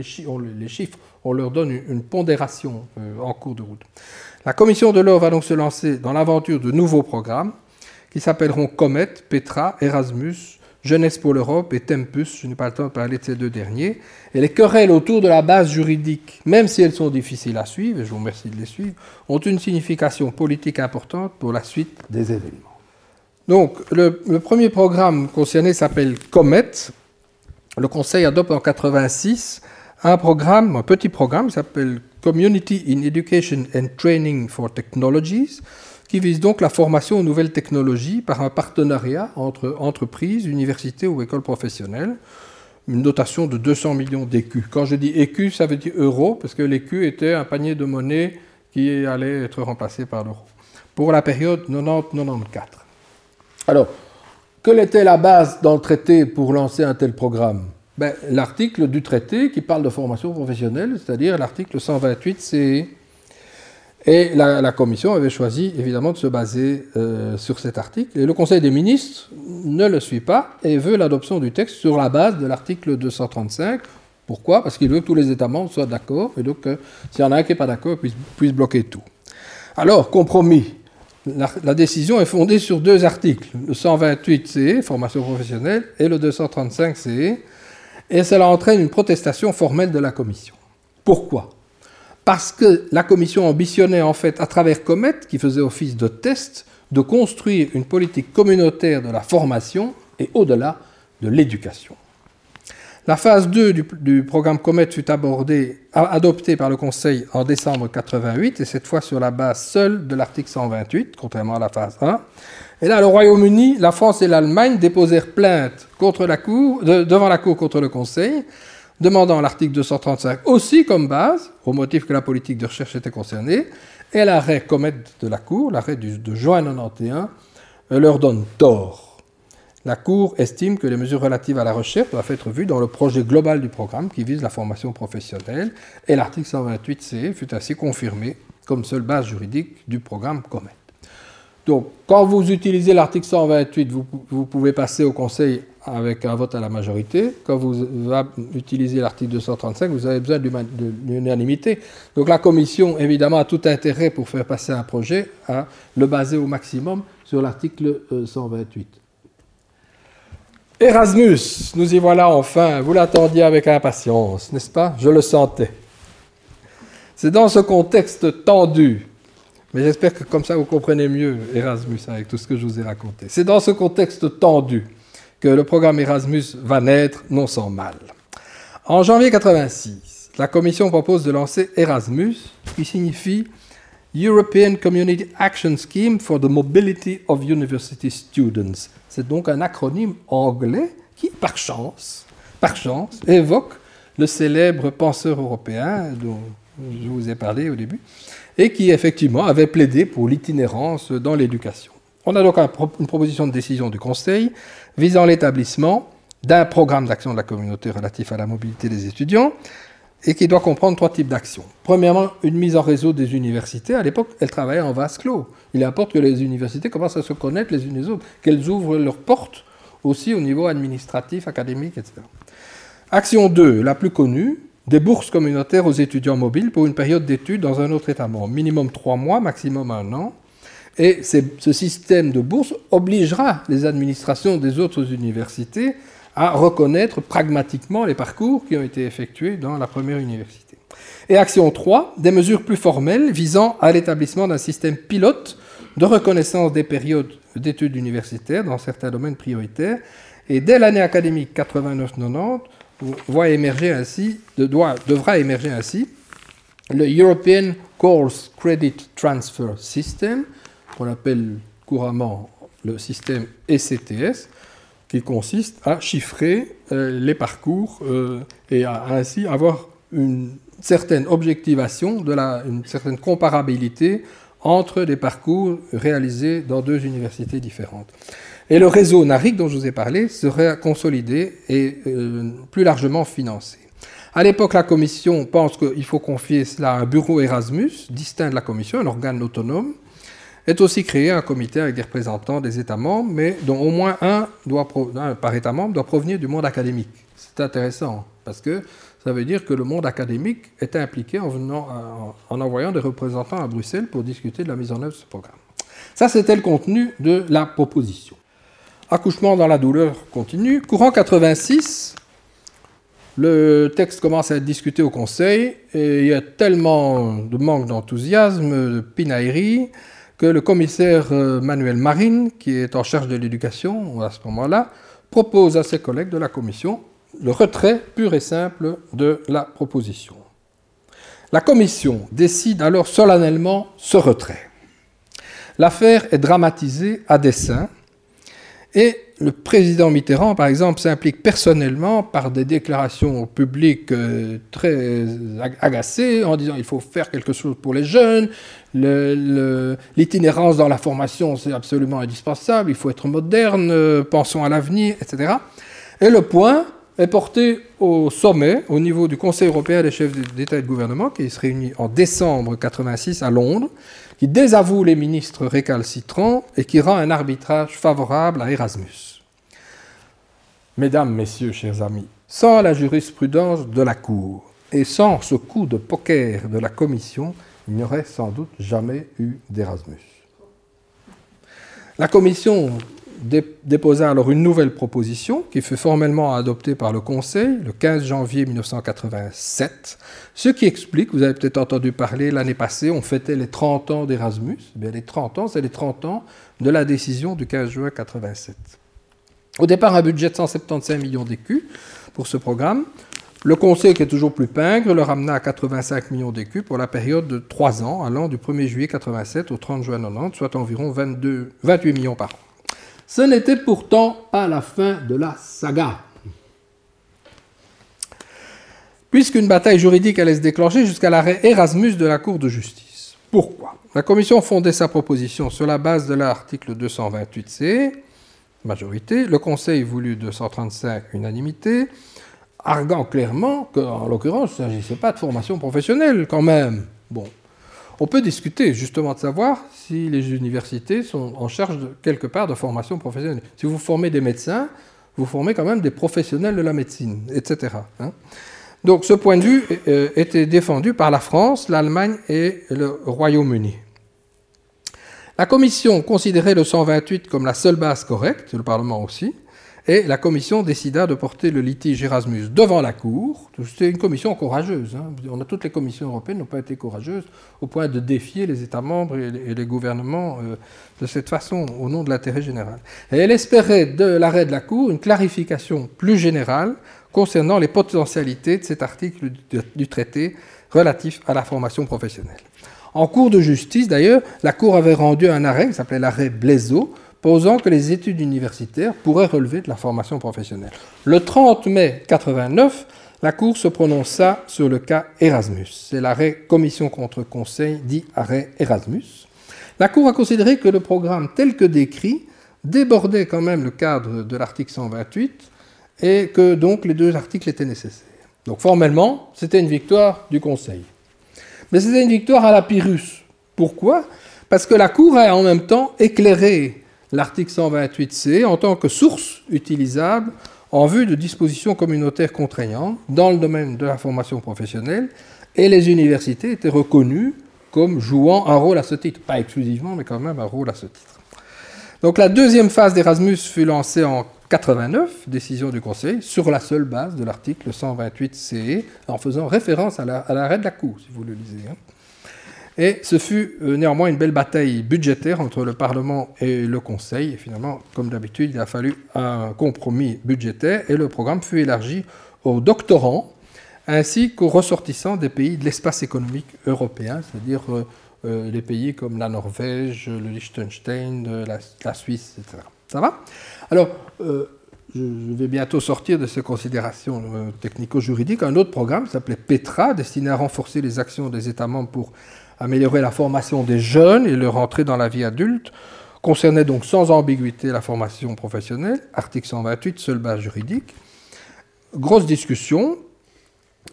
chiffre, on leur donne une, pondération euh, en cours de route. La commission de l'or va donc se lancer dans l'aventure de nouveaux programmes qui s'appelleront Comet, Petra, Erasmus, Jeunesse pour l'Europe et Tempus, je n'ai pas le temps de parler de ces deux derniers. Et les querelles autour de la base juridique, même si elles sont difficiles à suivre, et je vous remercie de les suivre, ont une signification politique importante pour la suite des événements. Donc, le, premier programme concerné s'appelle Comet. Le Conseil adopte en 86 un programme, un petit programme qui s'appelle Community in Education and Training for Technologies, qui vise donc la formation aux nouvelles technologies par un partenariat entre entreprises, universités ou écoles professionnelles. Une dotation de 200 millions d'écus. Quand je dis écus, ça veut dire euros, parce que l'écu était un panier de monnaie qui allait être remplacé par l'euro. Pour la période 90-94. Alors, quelle était la base dans le traité pour lancer un tel programme? Ben, L'article du traité qui parle de formation professionnelle, c'est-à-dire l'article 128 CE. Et la, Commission avait choisi évidemment de se baser euh, sur cet article. Et le Conseil des ministres ne le suit pas et veut l'adoption du texte sur la base de l'article 235. Pourquoi? Parce qu'il veut que tous les États membres soient d'accord et donc euh, s'il y en a un qui n'est pas d'accord, puisse, puisse bloquer tout. Alors, compromis. La, décision est fondée sur deux articles, le 128 CE, formation professionnelle, et le 235 CE, et cela entraîne une protestation formelle de la Commission. Pourquoi? Parce que la Commission ambitionnait en fait, à travers Comet, qui faisait office de test, de construire une politique communautaire de la formation et au-delà de l'éducation. La phase 2 du, programme Comet fut adoptée par le Conseil en décembre 88, et cette fois sur la base seule de l'article 128, contrairement à la phase 1. Et là, le Royaume-Uni, la France et l'Allemagne déposèrent plainte contre la cour, devant la Cour contre le Conseil, demandant l'article 235 aussi comme base, au motif que la politique de recherche était concernée, et l'arrêt Comet de la Cour, l'arrêt de juin 91, euh, leur donne tort. La Cour estime que les mesures relatives à la recherche doivent être vues dans le projet global du programme qui vise la formation professionnelle, et l'article 128c fut ainsi confirmé comme seule base juridique du programme Comet. Donc, quand vous utilisez l'article 128, vous, pouvez passer au Conseil avec un vote à la majorité. Quand vous utilisez l'article 235, vous avez besoin de l'unanimité. Donc la Commission, évidemment, a tout intérêt pour faire passer un projet à le baser au maximum sur l'article 128. Euh, Erasmus, nous y voilà enfin. Vous l'attendiez avec impatience, n'est-ce pas? Je le sentais. C'est dans ce contexte tendu mais j'espère que comme ça vous comprenez mieux Erasmus avec tout ce que je vous ai raconté. C'est dans ce contexte tendu que le programme Erasmus va naître non sans mal. En janvier 86, la Commission propose de lancer Erasmus, qui signifie European Community Action Scheme for the Mobility of University Students. C'est donc un acronyme anglais qui, par chance, par chance, évoque le célèbre penseur européen dont je vous ai parlé au début, et qui effectivement avait plaidé pour l'itinérance dans l'éducation. On a donc une proposition de décision du Conseil visant l'établissement d'un programme d'action de la communauté relatif à la mobilité des étudiants et qui doit comprendre trois types d'actions. Premièrement, une mise en réseau des universités. À l'époque, elles travaillaient en vase clos. Il importe que les universités commencent à se connaître les unes les autres, qu'elles ouvrent leurs portes aussi au niveau administratif, académique, etc. Action 2, la plus connue, des bourses communautaires aux étudiants mobiles pour une période d'études dans un autre État membre, minimum trois mois, maximum un an. Et ce système de bourse obligera les administrations des autres universités à reconnaître pragmatiquement les parcours qui ont été effectués dans la première université. Et action 3, des mesures plus formelles visant à l'établissement d'un système pilote de reconnaissance des périodes d'études universitaires dans certains domaines prioritaires. Et dès l'année académique 89-90, voit émerger ainsi, devra émerger ainsi le European Course Credit Transfer System, qu'on appelle couramment le système ECTS, qui consiste à chiffrer euh, les parcours euh, et à, ainsi avoir une certaine objectivation, une certaine comparabilité entre des parcours réalisés dans deux universités différentes. Et le réseau NARIC dont je vous ai parlé serait consolidé et euh, plus largement financé. À l'époque, la Commission pense qu'il faut confier cela à un bureau Erasmus, distinct de la Commission, un organe autonome. Est aussi créé un comité avec des représentants des États membres, mais dont au moins un, doit, par État membre doit provenir du monde académique. C'est intéressant, parce que ça veut dire que le monde académique était impliqué en, venant, en envoyant des représentants à Bruxelles pour discuter de la mise en œuvre de ce programme. Ça, c'était le contenu de la proposition. Accouchement dans la douleur continue. Courant 86, le texte commence à être discuté au Conseil et il y a tellement de manque d'enthousiasme, de pinaillerie, que le commissaire euh, Manuel Marine, qui est en charge de l'éducation à ce moment-là, propose à ses collègues de la Commission le retrait pur et simple de la proposition. La Commission décide alors solennellement ce retrait. L'affaire est dramatisée à dessein et le président Mitterrand, par exemple, s'implique personnellement par des déclarations publiques euh, très agacées en disant il faut faire quelque chose pour les jeunes, l'itinérance dans la formation c'est absolument indispensable, il faut être moderne, euh, pensons à l'avenir, etc. Et le point est porté au sommet, au niveau du Conseil européen des chefs d'État et de gouvernement, qui se réunit en décembre 86 à Londres, qui désavoue les ministres récalcitrants et qui rend un arbitrage favorable à Erasmus. Mesdames, Messieurs, chers amis, sans la jurisprudence de la Cour et sans ce coup de poker de la Commission, il n'y aurait sans doute jamais eu d'Erasmus. La Commission déposa alors une nouvelle proposition qui fut formellement adoptée par le Conseil le 15 janvier 1987, ce qui explique, vous avez peut-être entendu parler l'année passée, on fêtait les 30 ans d'Erasmus. Eh les 30 ans, c'est les 30 ans de la décision du 15 juin 1987. Au départ, un budget de 175 millions d'écus pour ce programme. Le Conseil, qui est toujours plus pingre, le ramena à 85 millions d'écus pour la période de 3 ans, allant du 1er juillet 87 au 30 juin 90, soit environ 22, 28 millions par an. Ce n'était pourtant pas la fin de la saga. Puisqu'une bataille juridique allait se déclencher jusqu'à l'arrêt Erasmus de la Cour de justice. Pourquoi? La Commission fondait sa proposition sur la base de l'article 228c, majorité, le Conseil voulut 235, unanimité, arguant clairement qu'en l'occurrence, il ne s'agissait pas de formation professionnelle quand même. Bon, on peut discuter justement de savoir si les universités sont en charge de, quelque part de formation professionnelle. Si vous formez des médecins, vous formez quand même des professionnels de la médecine, etc. Hein. Donc ce point de vue euh, était défendu par la France, l'Allemagne et le Royaume-Uni. La Commission considérait le 128 comme la seule base correcte, le Parlement aussi, et la commission décida de porter le litige Erasmus devant la Cour. C'était une commission courageuse. Hein. On a, toutes les commissions européennes n'ont pas été courageuses au point de défier les États membres et les, gouvernements euh, de cette façon au nom de l'intérêt général. Et elle espérait de l'arrêt de la Cour une clarification plus générale concernant les potentialités de cet article du traité relatif à la formation professionnelle. En cours de justice, d'ailleurs, la Cour avait rendu un arrêt qui s'appelait l'arrêt Blaiseau, posant que les études universitaires pourraient relever de la formation professionnelle. Le 30 mai 89, la Cour se prononça sur le cas Erasmus. C'est l'arrêt Commission contre Conseil dit arrêt Erasmus. La Cour a considéré que le programme tel que décrit débordait quand même le cadre de l'article 128 et que donc les deux articles étaient nécessaires. Donc formellement, c'était une victoire du Conseil. Mais c'était une victoire à la Pyrrhus. Pourquoi? Parce que la Cour a en même temps éclairé l'article 128c en tant que source utilisable en vue de dispositions communautaires contraignantes dans le domaine de la formation professionnelle, et les universités étaient reconnues comme jouant un rôle à ce titre. Pas exclusivement, mais quand même un rôle à ce titre. Donc la deuxième phase d'Erasmus fut lancée en 89, décision du Conseil, sur la seule base de l'article 128 CE, en faisant référence à l'arrêt de la Cour, si vous le lisez. Hein. Et ce fut euh, néanmoins une belle bataille budgétaire entre le Parlement et le Conseil. Et finalement, comme d'habitude, il a fallu un compromis budgétaire et le programme fut élargi aux doctorants ainsi qu'aux ressortissants des pays de l'espace économique européen, c'est-à-dire euh, euh, les pays comme la Norvège, le Liechtenstein, la, Suisse, etc. Ça va? Alors, je vais bientôt sortir de ces considérations technico-juridiques. Un autre programme s'appelait PETRA, destiné à renforcer les actions des États membres pour améliorer la formation des jeunes et leur entrée dans la vie adulte, concernait donc sans ambiguïté la formation professionnelle, article 128, seule base juridique. Grosse discussion,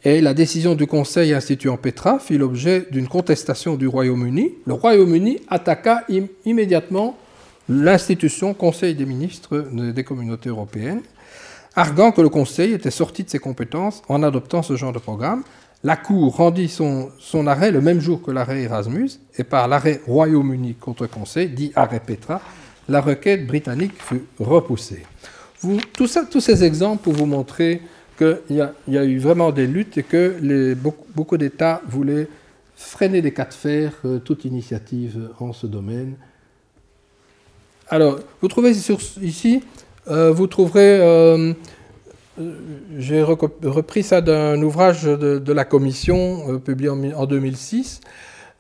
et la décision du Conseil instituant Petra fit l'objet d'une contestation du Royaume-Uni. Le Royaume-Uni attaqua immédiatement l'institution Conseil des ministres des communautés européennes, arguant que le Conseil était sorti de ses compétences en adoptant ce genre de programme, la Cour rendit son, arrêt le même jour que l'arrêt Erasmus, et par l'arrêt Royaume-Uni contre Conseil, dit arrêt Petra, la requête britannique fut repoussée. Tout ça, tous ces exemples pour vous montrer qu'il y, a eu vraiment des luttes et que beaucoup, d'États voulaient freiner des cas de fer euh, toute initiative en ce domaine. Alors, vous trouvez ici, euh, vous trouverez euh, j'ai repris ça d'un ouvrage de, la commission euh, publié en, 2006.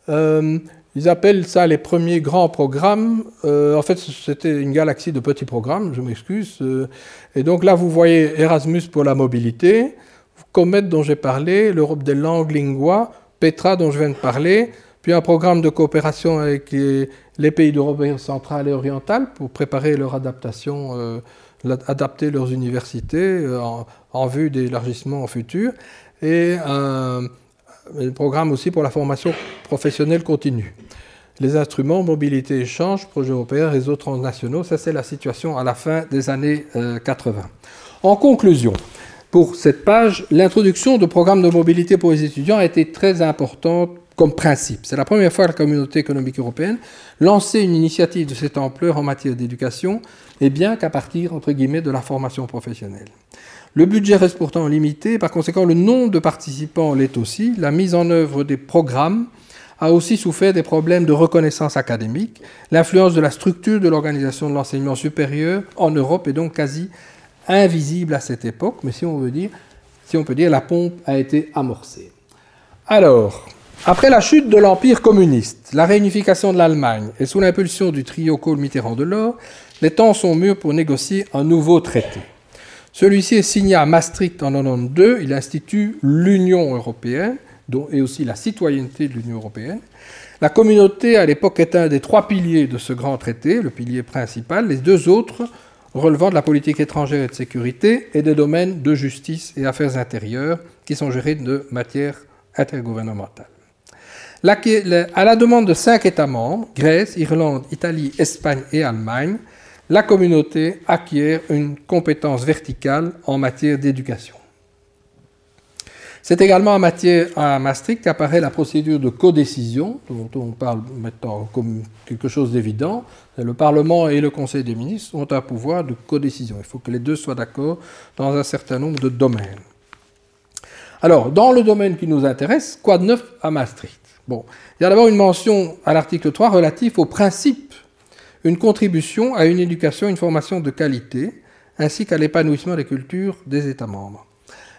Euh, ils appellent ça les premiers grands programmes. Euh, en fait, c'était une galaxie de petits programmes, je m'excuse. et donc là, vous voyez Erasmus pour la mobilité, Comet dont j'ai parlé, l'Europe des langues, Lingua, Petra dont je viens de parler, puis un programme de coopération avec les pays d'Europe centrale et orientale pour préparer leur adaptation adapter leurs universités euh, en, vue d'élargissement futur, et un, programme aussi pour la formation professionnelle continue. Les instruments, mobilité, échange, projet européen, réseaux transnationaux, ça c'est la situation à la fin des années 80. Euh, en conclusion, pour cette page, l'introduction de programmes de mobilité pour les étudiants a été très importante comme principe. C'est la première fois que la communauté économique européenne lançait une initiative de cette ampleur en matière d'éducation, et bien qu'à partir, entre guillemets, de la formation professionnelle. Le budget reste pourtant limité, par conséquent, le nombre de participants l'est aussi. La mise en œuvre des programmes a aussi souffert des problèmes de reconnaissance académique. L'influence de la structure de l'organisation de l'enseignement supérieur en Europe est donc quasi invisible à cette époque, mais si on veut dire, si on peut dire, la pompe a été amorcée. Alors, après la chute de l'Empire communiste, la réunification de l'Allemagne et sous l'impulsion du trio Kohl-Mitterrand de l'Or, les temps sont mûrs pour négocier un nouveau traité. Celui-ci est signé à Maastricht en 1992. Il institue l'Union européenne et aussi la citoyenneté de l'Union européenne. La communauté, à l'époque, est un des trois piliers de ce grand traité, le pilier principal. Les deux autres relevant de la politique étrangère et de sécurité et des domaines de justice et affaires intérieures qui sont gérés de matière intergouvernementale à la demande de cinq États membres, Grèce, Irlande, Italie, Espagne et Allemagne, la communauté acquiert une compétence verticale en matière d'éducation. C'est également en matière à Maastricht qu'apparaît la procédure de codécision, dont on parle maintenant comme quelque chose d'évident. Le Parlement et le Conseil des ministres ont un pouvoir de codécision. Il faut que les deux soient d'accord dans un certain nombre de domaines. Alors, dans le domaine qui nous intéresse, quoi de neuf à Maastricht Bon, il y a d'abord une mention à l'article 3 relatif au principe, une contribution à une éducation, une formation de qualité, ainsi qu'à l'épanouissement des cultures des États membres.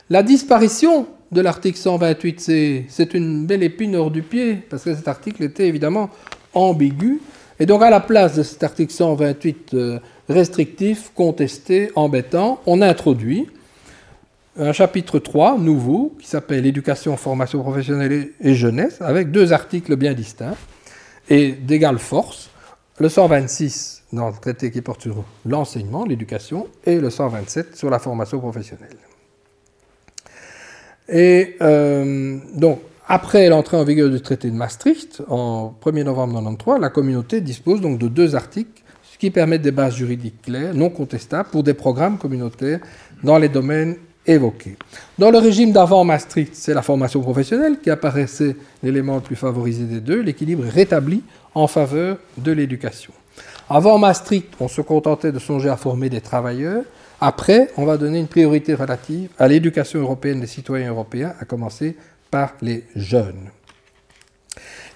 La disparition de l'article 128c, c'est une belle épine hors du pied, parce que cet article était évidemment ambigu, et donc à la place de cet article 128 euh, restrictif, contesté, embêtant, on introduit un chapitre 3 nouveau qui s'appelle Éducation, formation professionnelle et jeunesse, avec deux articles bien distincts et d'égale force. Le 126 dans le traité qui porte sur l'enseignement, l'éducation, et le 127 sur la formation professionnelle. Et euh, donc, après l'entrée en vigueur du traité de Maastricht, en 1er novembre 1993, la communauté dispose donc de deux articles qui permet des bases juridiques claires, non contestables, pour des programmes communautaires dans les domaines Dans le régime d'avant Maastricht, c'est la formation professionnelle qui apparaissait l'élément le plus favorisé des deux, l'équilibre est rétabli en faveur de l'éducation. Avant Maastricht, on se contentait de songer à former des travailleurs. Après, on va donner une priorité relative à l'éducation européenne des citoyens européens, à commencer par les jeunes.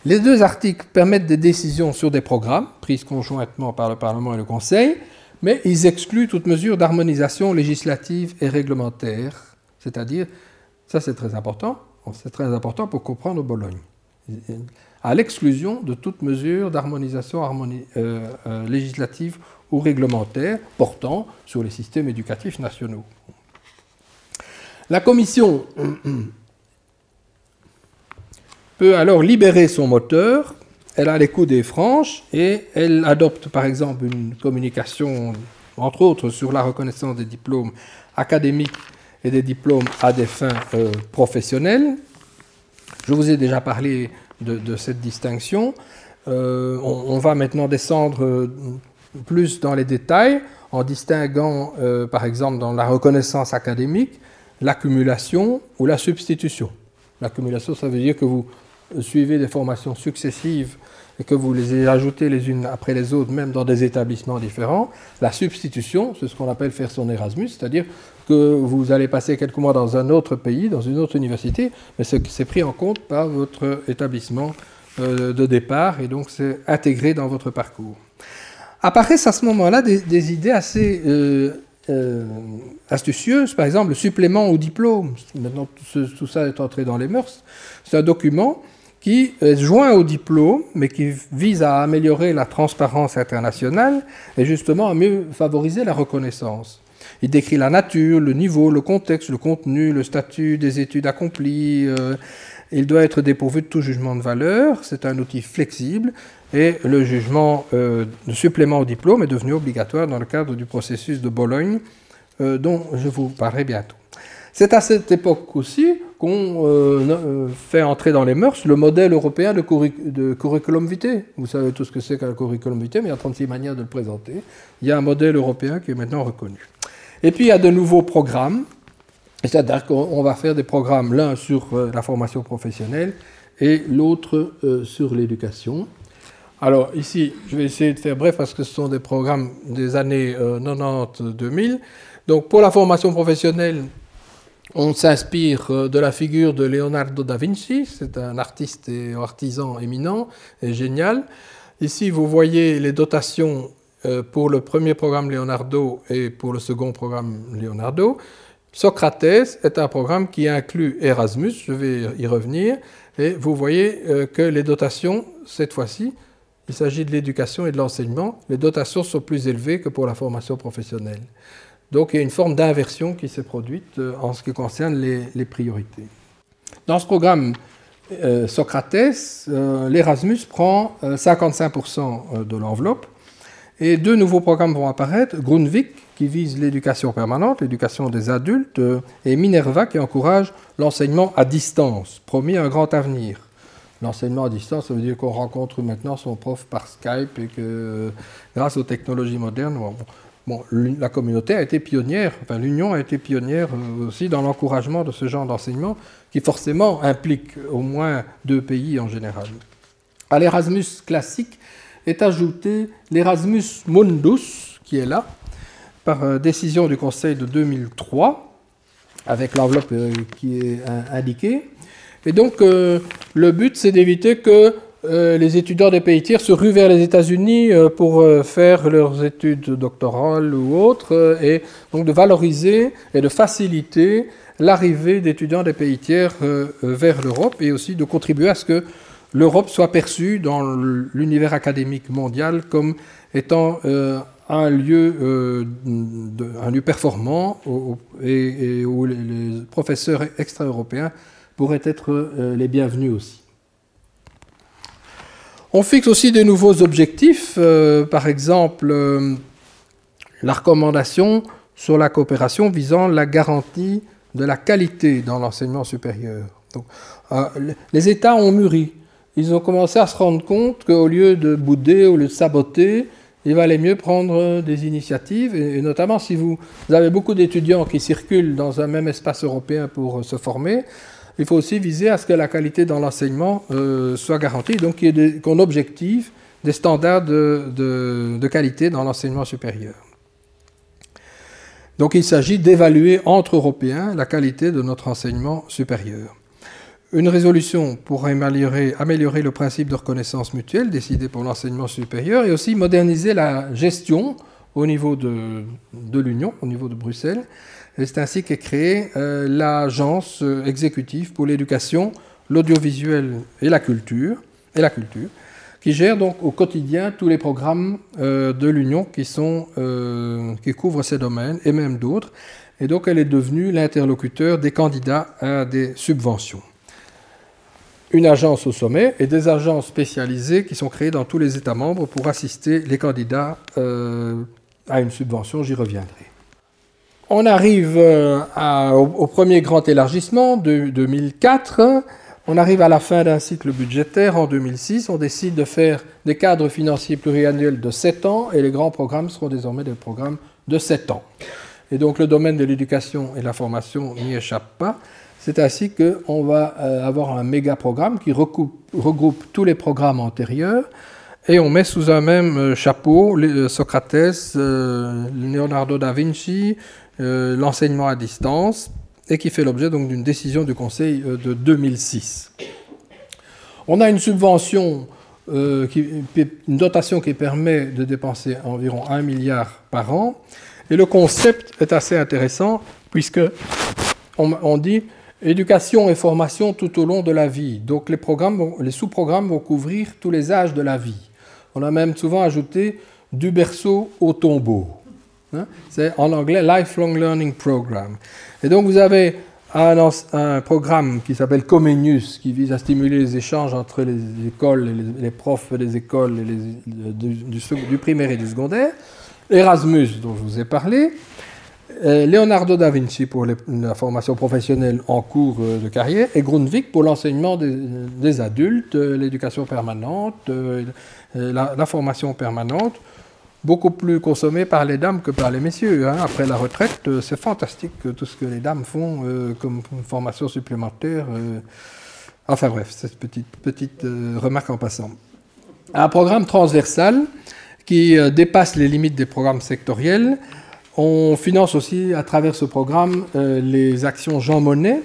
Les deux articles permettent des décisions sur des programmes prises conjointement par le Parlement et le Conseil, mais ils excluent toute mesure d'harmonisation législative et réglementaire, c'est-à-dire, ça c'est très important, c'est très important pour comprendre Bologne, à l'exclusion de toute mesure d'harmonisation euh, euh, législative ou réglementaire portant sur les systèmes éducatifs nationaux. La Commission peut alors libérer son moteur, elle a les coups des franches et elle adopte par exemple une communication, entre autres, sur la reconnaissance des diplômes académiques et des diplômes à des fins euh, professionnelles. Je vous ai déjà parlé de, cette distinction. Euh, on, va maintenant descendre euh, plus dans les détails en distinguant, par exemple, dans la reconnaissance académique, l'accumulation ou la substitution. L'accumulation, ça veut dire que vous suivez des formations successives et que vous les ajoutez les unes après les autres, même dans des établissements différents, la substitution, c'est ce qu'on appelle faire son Erasmus, c'est-à-dire que vous allez passer quelques mois dans un autre pays, dans une autre université, mais c'est pris en compte par votre établissement euh, de départ et donc c'est intégré dans votre parcours. Apparaissent à ce moment-là des, idées assez euh, euh, astucieuses, par exemple le supplément au diplôme. Maintenant, tout ça est entré dans les mœurs. C'est un document qui est joint au diplôme, mais qui vise à améliorer la transparence internationale et justement à mieux favoriser la reconnaissance. Il décrit la nature, le niveau, le contexte, le contenu, le statut des études accomplies. Euh, il doit être dépourvu de tout jugement de valeur. C'est un outil flexible et le jugement euh, de supplément au diplôme est devenu obligatoire dans le cadre du processus de Bologne, euh, dont je vous parlerai bientôt. C'est à cette époque aussi qu'on euh, euh, fait entrer dans les mœurs le modèle européen de, curriculum vitae. Vous savez tout ce que c'est qu'un curriculum vitae, mais il y a 36 manières de le présenter. Il y a un modèle européen qui est maintenant reconnu. Et puis il y a de nouveaux programmes, c'est-à-dire qu'on va faire des programmes, l'un sur euh, la formation professionnelle et l'autre sur l'éducation. Alors ici, je vais essayer de faire bref parce que ce sont des programmes des années 90-2000. Donc pour la formation professionnelle, on s'inspire euh, de la figure de Leonardo da Vinci, c'est un artiste et artisan éminent et génial. Ici, vous voyez les dotations euh, pour le premier programme Leonardo et pour le second programme Leonardo. Socrates est un programme qui inclut Erasmus, je vais y revenir, et vous voyez euh, que les dotations, cette fois-ci, il s'agit de l'éducation et de l'enseignement, les dotations sont plus élevées que pour la formation professionnelle. Donc il y a une forme d'inversion qui s'est produite euh, en ce qui concerne les, priorités. Dans ce programme euh, Socrates, euh, l'Erasmus prend 55% de l'enveloppe et deux nouveaux programmes vont apparaître. Grundvik, qui vise l'éducation permanente, l'éducation des adultes, et Minerva, qui encourage l'enseignement à distance, promis un grand avenir. L'enseignement à distance, ça veut dire qu'on rencontre maintenant son prof par Skype et que grâce aux technologies modernes, la communauté a été pionnière, enfin l'Union a été pionnière euh, aussi dans l'encouragement de ce genre d'enseignement qui forcément implique au moins deux pays en général. À l'Erasmus classique est ajouté l'Erasmus Mundus qui est là par euh, décision du Conseil de 2003 avec l'enveloppe euh, qui est indiquée. Et donc le but c'est d'éviter que euh, les étudiants des pays tiers se ruent vers les États-Unis euh, pour euh, faire leurs études doctorales ou autres, et donc de valoriser et de faciliter l'arrivée d'étudiants des pays tiers vers l'Europe, et aussi de contribuer à ce que l'Europe soit perçue dans l'univers académique mondial comme étant un lieu, performant et, où les, les professeurs extra-européens pourraient être les bienvenus aussi. On fixe aussi de nouveaux objectifs, euh, par exemple euh, la recommandation sur la coopération visant la garantie de la qualité dans l'enseignement supérieur. Euh, les États ont mûri. Ils ont commencé à se rendre compte qu'au lieu de bouder ou de saboter, il valait mieux prendre des initiatives, et, notamment si vous, avez beaucoup d'étudiants qui circulent dans un même espace européen pour se former, il faut aussi viser à ce que la qualité dans l'enseignement euh, soit garantie, donc qu'on objective des standards de qualité dans l'enseignement supérieur. Donc il s'agit d'évaluer entre Européens la qualité de notre enseignement supérieur. Une résolution pour améliorer, le principe de reconnaissance mutuelle décidé pour l'enseignement supérieur et aussi moderniser la gestion au niveau de, l'Union, au niveau de Bruxelles. C'est ainsi qu'est créée euh, l'agence euh, exécutive pour l'éducation, l'audiovisuel et la culture, et la culture, qui gère donc au quotidien tous les programmes euh, de l'Union qui, couvrent ces domaines et même d'autres. Et donc elle est devenue l'interlocuteur des candidats à des subventions une agence au sommet et des agences spécialisées qui sont créées dans tous les États membres pour assister les candidats à une subvention, j'y reviendrai. On arrive euh, au, premier grand élargissement de 2004. On arrive à la fin d'un cycle budgétaire en 2006. On décide de faire des cadres financiers pluriannuels de 7 ans et les grands programmes seront désormais des programmes de 7 ans. Et donc le domaine de l'éducation et de la formation n'y échappe pas. C'est ainsi qu'on va euh, avoir un méga programme qui regroupe, tous les programmes antérieurs et on met sous un même euh, chapeau Socrates, Leonardo da Vinci, l'enseignement à distance et qui fait l'objet donc d'une décision du Conseil de 2006. On a une subvention, une dotation qui permet de dépenser environ 1 milliard par an et le concept est assez intéressant puisque on dit Éducation et formation tout au long de la vie. Donc les, programmes, les sous-programmes vont couvrir tous les âges de la vie. On a même souvent ajouté du berceau au tombeau. Hein? C'est en anglais Lifelong Learning Program. Et donc vous avez un, programme qui s'appelle Comenius, qui vise à stimuler les échanges entre les écoles, et les, profs des écoles du, du primaire et du secondaire. Erasmus, dont je vous ai parlé. Euh, Leonardo da Vinci pour la formation professionnelle en cours euh, de carrière et Grundvik pour l'enseignement des, adultes, euh, l'éducation permanente, la, formation permanente, beaucoup plus consommée par les dames que par les messieurs. Hein. Après la retraite, c'est fantastique tout ce que les dames font comme formation supplémentaire. Enfin bref, cette petite, remarque en passant. Un programme transversal qui dépasse les limites des programmes sectoriels on finance aussi à travers ce programme euh, les actions Jean Monnet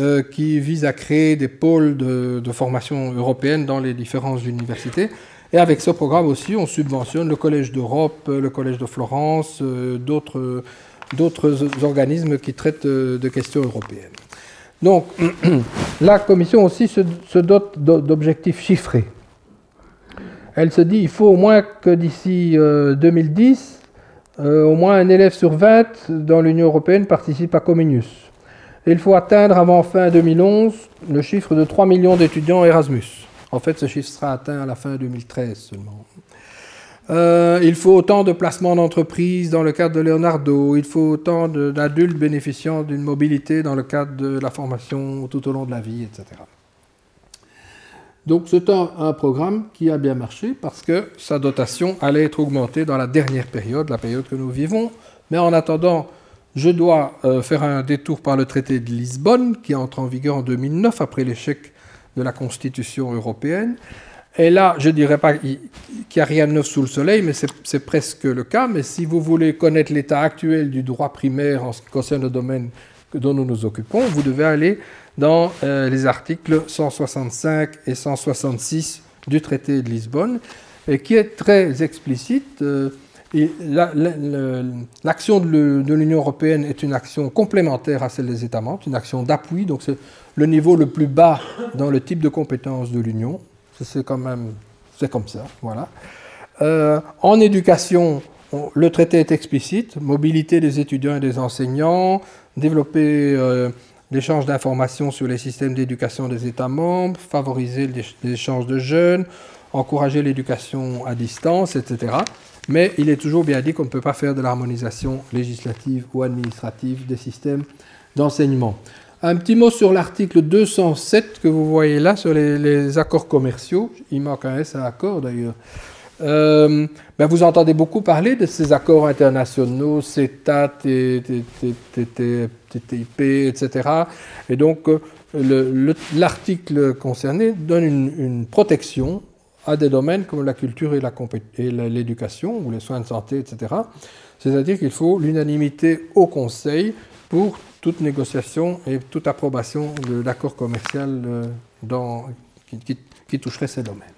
euh, qui visent à créer des pôles de, formation européenne dans les différentes universités. Et avec ce programme aussi, on subventionne le Collège d'Europe, le Collège de Florence, euh, d'autres organismes qui traitent de questions européennes. Donc, la Commission aussi se dote d'objectifs chiffrés. Elle se dit il faut au moins que d'ici 2010, euh, au moins un élève sur 20 dans l'Union européenne participe à Comenius. il faut atteindre avant fin 2011 le chiffre de 3 millions d'étudiants Erasmus. En fait, ce chiffre sera atteint à la fin 2013 seulement. Euh, il faut autant de placements d'entreprises dans le cadre de Leonardo. Il faut autant d'adultes bénéficiant d'une mobilité dans le cadre de la formation tout au long de la vie, etc. Donc c'est un, programme qui a bien marché parce que sa dotation allait être augmentée dans la dernière période, la période que nous vivons. Mais en attendant, je dois euh, faire un détour par le traité de Lisbonne qui entre en vigueur en 2009 après l'échec de la Constitution européenne. Et là, je ne dirais pas qu'il n'y a rien de neuf sous le soleil, mais c'est presque le cas. Mais si vous voulez connaître l'état actuel du droit primaire en ce qui concerne le domaine dont nous nous occupons, vous devez aller dans euh, les articles 165 et 166 du traité de Lisbonne, qui est très explicite. Euh, l'action de l'Union européenne est une action complémentaire à celle des États membres, une action d'appui, donc le niveau le plus bas dans le type de compétences de l'Union. C'est quand même, c'est comme ça, voilà. Euh, en éducation, le traité est explicite, mobilité des étudiants et des enseignants, développer l'échange d'informations sur les systèmes d'éducation des États membres, favoriser les échanges de jeunes, encourager l'éducation à distance, etc. Mais il est toujours bien dit qu'on ne peut pas faire de l'harmonisation législative ou administrative des systèmes d'enseignement. Un petit mot sur l'article 207 que vous voyez là, sur les, accords commerciaux. Il manque un S à accord d'ailleurs. euh, ben vous entendez beaucoup parler de ces accords internationaux, CETA, TTIP, etc. Et donc, euh, l'article concerné donne une, protection à des domaines comme la culture et l'éducation, ou les soins de santé, etc. C'est-à-dire qu'il faut l'unanimité au Conseil pour toute négociation et toute approbation de l'accord commercial euh, dans, qui toucherait ces domaines.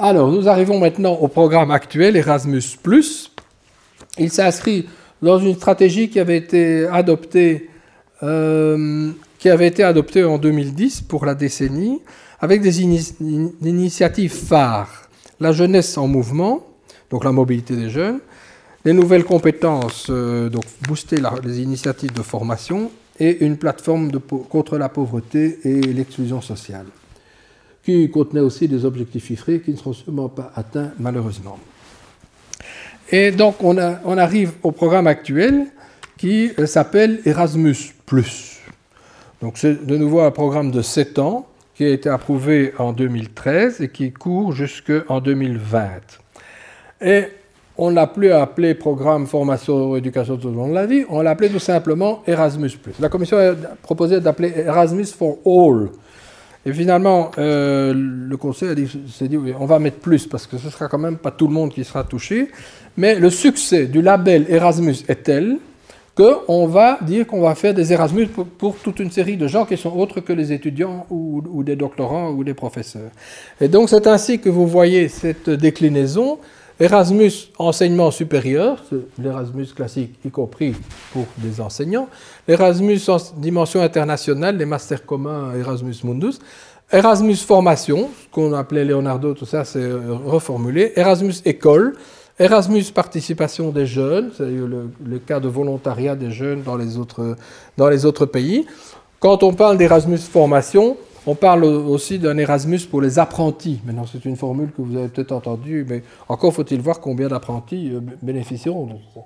Alors, nous arrivons maintenant au programme actuel, Erasmus. Il s'inscrit dans une stratégie qui avait été adoptée, euh, qui avait été adoptée en 2010 pour la décennie, avec des initiatives phares. La jeunesse en mouvement, donc la mobilité des jeunes, les nouvelles compétences, euh, donc booster les initiatives de formation, et une plateforme contre la pauvreté et l'exclusion sociale qui contenait aussi des objectifs chiffrés qui ne seront sûrement pas atteints malheureusement. Et donc on, on arrive au programme actuel qui euh, s'appelle Erasmus ⁇ Donc c'est de nouveau un programme de 7 ans qui a été approuvé en 2013 et qui court jusqu'en 2020. Et on n'a plus appelé programme formation éducation tout au long de la vie, on l'a appelé tout simplement Erasmus. La commission a proposé d'appeler Erasmus for All, et finalement, euh, le conseil s'est dit, on va mettre plus parce que ce sera quand même pas tout le monde qui sera touché. Mais le succès du label Erasmus est tel qu'on va dire qu'on va faire des Erasmus pour, toute une série de gens qui sont autres que les étudiants ou, des doctorants ou des professeurs. Et donc c'est ainsi que vous voyez cette déclinaison. Erasmus enseignement supérieur, l'Erasmus classique y compris pour des enseignants, Erasmus en dimension internationale, les masters communs Erasmus Mundus, Erasmus formation, ce qu'on appelait Leonardo, tout ça c'est euh, reformulé, Erasmus école, Erasmus participation des jeunes, c'est le, le, cas de volontariat des jeunes dans les autres, pays. Quand on parle d'Erasmus formation, on parle aussi d'un Erasmus pour les apprentis. Maintenant, c'est une formule que vous avez peut-être entendue, mais encore faut-il voir combien d'apprentis euh, bénéficieront de ça.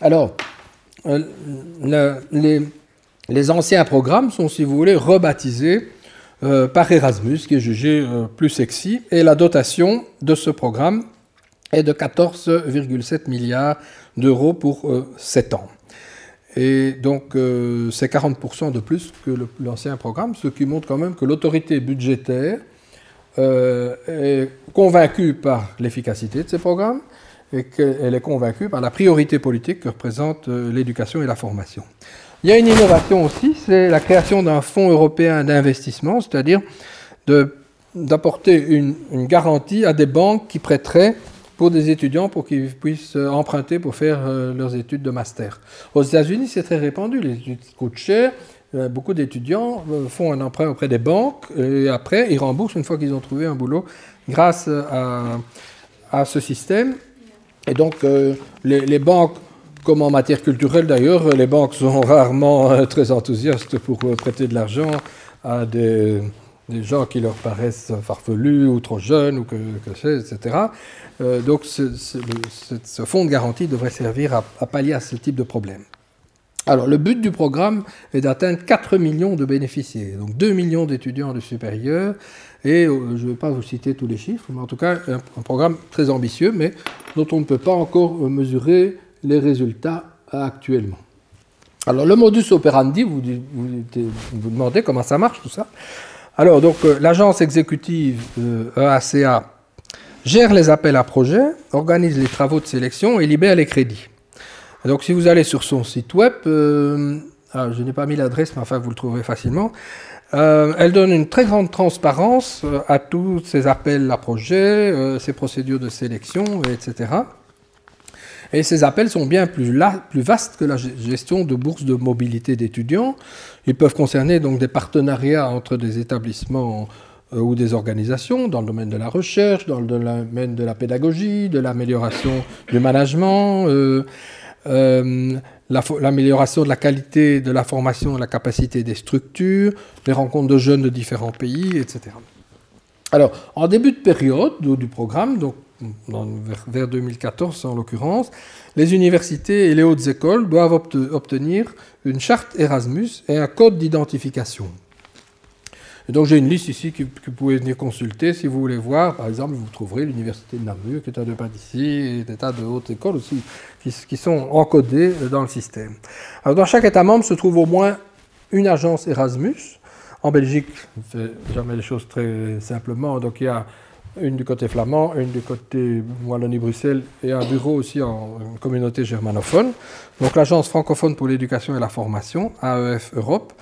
Alors, euh, les, anciens programmes sont, si vous voulez, rebaptisés euh, par Erasmus, qui est jugé plus sexy, et la dotation de ce programme est de 14,7 milliards d'euros pour 7 ans. Et donc, euh, c'est 40% de plus que l'ancien programme, ce qui montre quand même que l'autorité budgétaire euh, est convaincue par l'efficacité de ces programmes et qu'elle est convaincue par la priorité politique que représente euh, l'éducation et la formation. Il y a une innovation aussi, c'est la création d'un fonds européen d'investissement, c'est-à-dire d'apporter une, garantie à des banques qui prêteraient pour des étudiants pour qu'ils puissent euh, emprunter pour faire euh, leurs études de master. Aux États-Unis, c'est très répandu, les études coûtent cher. Euh, beaucoup d'étudiants font un emprunt auprès des banques et après ils remboursent une fois qu'ils ont trouvé un boulot grâce à, ce système. Et donc les, banques, comme en matière culturelle d'ailleurs, les banques sont rarement très enthousiastes pour prêter de l'argent à des, gens qui leur paraissent farfelus ou trop jeunes ou que, etc. Euh, donc ce, fonds de garantie devrait servir à, pallier à ce type de problème. Alors le but du programme est d'atteindre 4 millions de bénéficiaires, donc 2 millions d'étudiants de supérieur, et euh, je ne vais pas vous citer tous les chiffres, mais en tout cas un, programme très ambitieux, mais dont on ne peut pas encore euh, mesurer les résultats actuellement. Alors le modus operandi, vous vous, demandez comment ça marche tout ça. Alors donc l'agence exécutive EACA gère les appels à projets, organise les travaux de sélection et libère les crédits. donc si vous allez sur son site web, euh, ah, je n'ai pas mis l'adresse, mais enfin vous le trouverez facilement, euh, elle donne une très grande transparence euh, à tous ces appels à projets, ces procédures de sélection, etc. Et ces appels sont bien plus, plus vastes que la gestion de bourses de mobilité d'étudiants. Ils peuvent concerner donc des partenariats entre des établissements euh, ou des organisations dans le domaine de la recherche, dans le domaine de la pédagogie, de l'amélioration du management, euh, euh, l'amélioration de la qualité de la formation, de la capacité des structures, les rencontres de jeunes de différents pays, etc. Alors, en début de période du programme, donc vers 2014 en l'occurrence, les universités et les hautes écoles doivent obtenir une charte Erasmus et un code d'identification. Donc j'ai une liste ici que, vous pouvez venir consulter si vous voulez voir. Par exemple, vous trouverez l'université de Namur, qui est un de pas d'ici, et des tas de hautes écoles aussi, qui, sont encodées dans le système. Alors dans chaque État membre se trouve au moins une agence Erasmus. En Belgique, on ne fait jamais les choses très simplement. Donc il y a une du côté flamand, une du côté Wallonie-Bruxelles et un bureau aussi en communauté germanophone. Donc l'Agence francophone pour l'éducation et la formation, AEF Europe,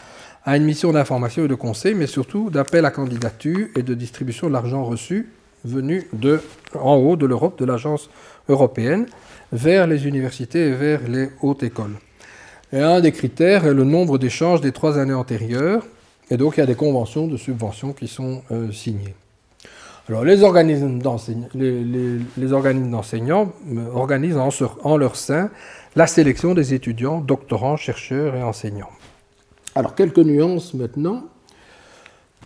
a une mission d'information et de conseil, mais surtout d'appel à candidature et de distribution de l'argent reçu venu de, en haut de l'Europe, de l'agence européenne, vers les universités et vers les hautes écoles. Et un des critères est le nombre d'échanges des trois années antérieures, et donc il y a des conventions de subvention qui sont euh, signées. Alors, les organismes d'enseignants euh, organisent en, leur sein la sélection des étudiants, doctorants, chercheurs et enseignants. Alors, quelques nuances maintenant.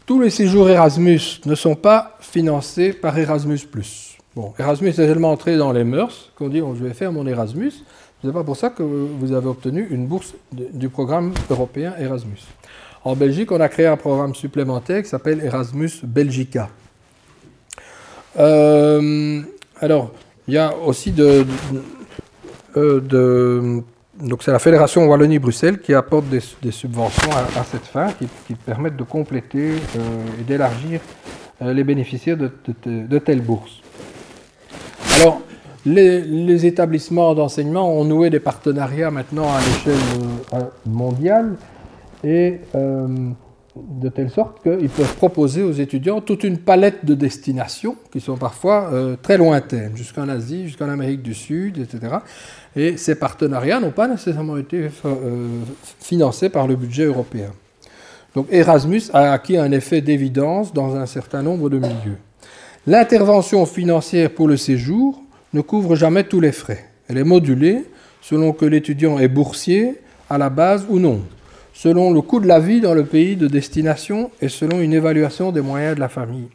Tous les séjours Erasmus ne sont pas financés par Erasmus. Bon, Erasmus est tellement entré dans les mœurs qu'on dit oh, je vais faire mon Erasmus. Ce n'est pas pour ça que vous avez obtenu une bourse du programme européen Erasmus. En Belgique, on a créé un programme supplémentaire qui s'appelle Erasmus Belgica. Euh, alors, il y a aussi de, euh, donc c'est la Fédération Wallonie-Bruxelles qui apporte des, subventions à, cette fin, qui, permettent de compléter euh, et d'élargir les bénéficiaires de, telles bourses. Alors, les établissements d'enseignement ont noué des partenariats maintenant à l'échelle mondiale et de telle sorte qu'ils peuvent proposer aux étudiants toute une palette de destinations qui sont parfois euh, très lointaines, jusqu'en Asie, jusqu'en Amérique du Sud, etc. Et ces partenariats n'ont pas nécessairement été euh, financés par le budget européen. Donc Erasmus a acquis un effet d'évidence dans un certain nombre de milieux. L'intervention financière pour le séjour ne couvre jamais tous les frais. Elle est modulée selon que l'étudiant est boursier à la base ou non selon le coût de la vie dans le pays de destination et selon une évaluation des moyens de la famille.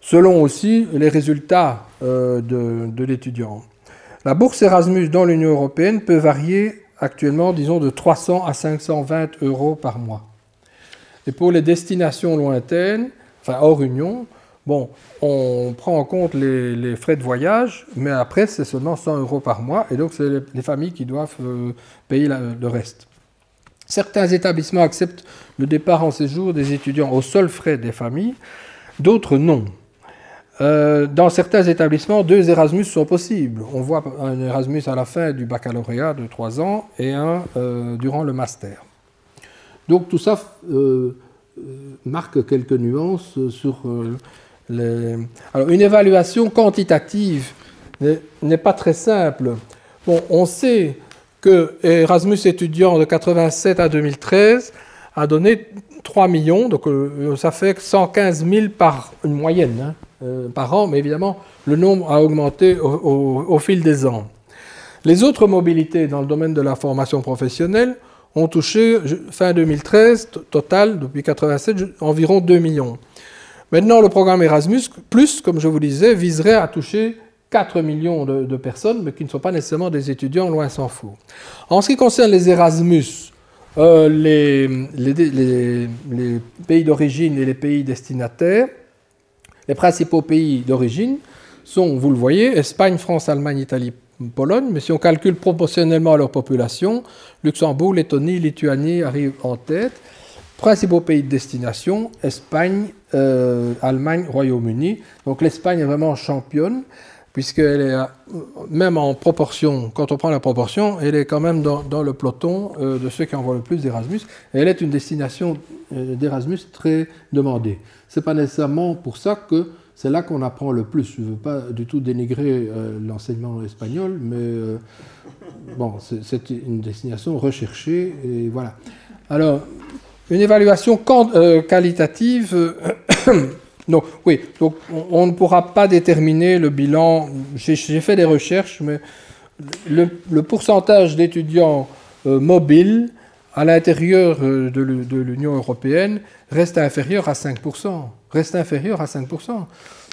Selon aussi les résultats euh, de, l'étudiant. La bourse Erasmus dans l'Union européenne peut varier actuellement, disons, de 300 à 520 euros par mois. Et pour les destinations lointaines, enfin hors Union, bon, on prend en compte les, frais de voyage, mais après, c'est seulement 100 euros par mois, et donc c'est les, familles qui doivent euh, payer le reste. Certains établissements acceptent le départ en séjour des étudiants aux seuls frais des familles, d'autres non. Euh, dans certains établissements, deux Erasmus sont possibles. On voit un Erasmus à la fin du baccalauréat de trois ans et un euh, durant le master. Donc tout ça euh, marque quelques nuances sur les... Alors une évaluation quantitative n'est pas très simple. Bon, on sait que Erasmus étudiant de 87 à 2013 a donné 3 millions, donc euh, ça fait 115 000 par une moyenne hein, euh, par an, mais évidemment le nombre a augmenté au, fil des ans. Les autres mobilités dans le domaine de la formation professionnelle ont touché fin 2013 total depuis 87 environ 2 millions. Maintenant, le programme Erasmus, plus, comme je vous disais, viserait à toucher 4 millions de, personnes, mais qui ne sont pas nécessairement des étudiants, loin s'en faut. En ce qui concerne les Erasmus, euh, les, pays d'origine et les pays destinataires, les principaux pays d'origine sont, vous le voyez, Espagne, France, Allemagne, Italie, Pologne, mais si on calcule proportionnellement à leur population, Luxembourg, Lettonie, Lituanie arrivent en tête. Principaux pays de destination, Espagne, euh, Allemagne, Royaume-Uni. Donc l'Espagne est vraiment championne puisqu'elle est, même en proportion, quand on prend la proportion, elle est quand même dans, le peloton euh, de ceux qui envoient le plus d'Erasmus, elle est une destination euh, d'Erasmus très demandée. Ce n'est pas nécessairement pour ça que c'est là qu'on apprend le plus. Je ne veux pas du tout dénigrer euh, l'enseignement espagnol, mais bon, c'est une destination recherchée, et voilà. Alors, une évaluation qualitative donc, oui, donc on, ne pourra pas déterminer le bilan. J'ai fait des recherches, mais le, pourcentage d'étudiants euh, mobiles à l'intérieur euh, de l'Union européenne reste inférieur à 5%. Reste inférieur à 5%.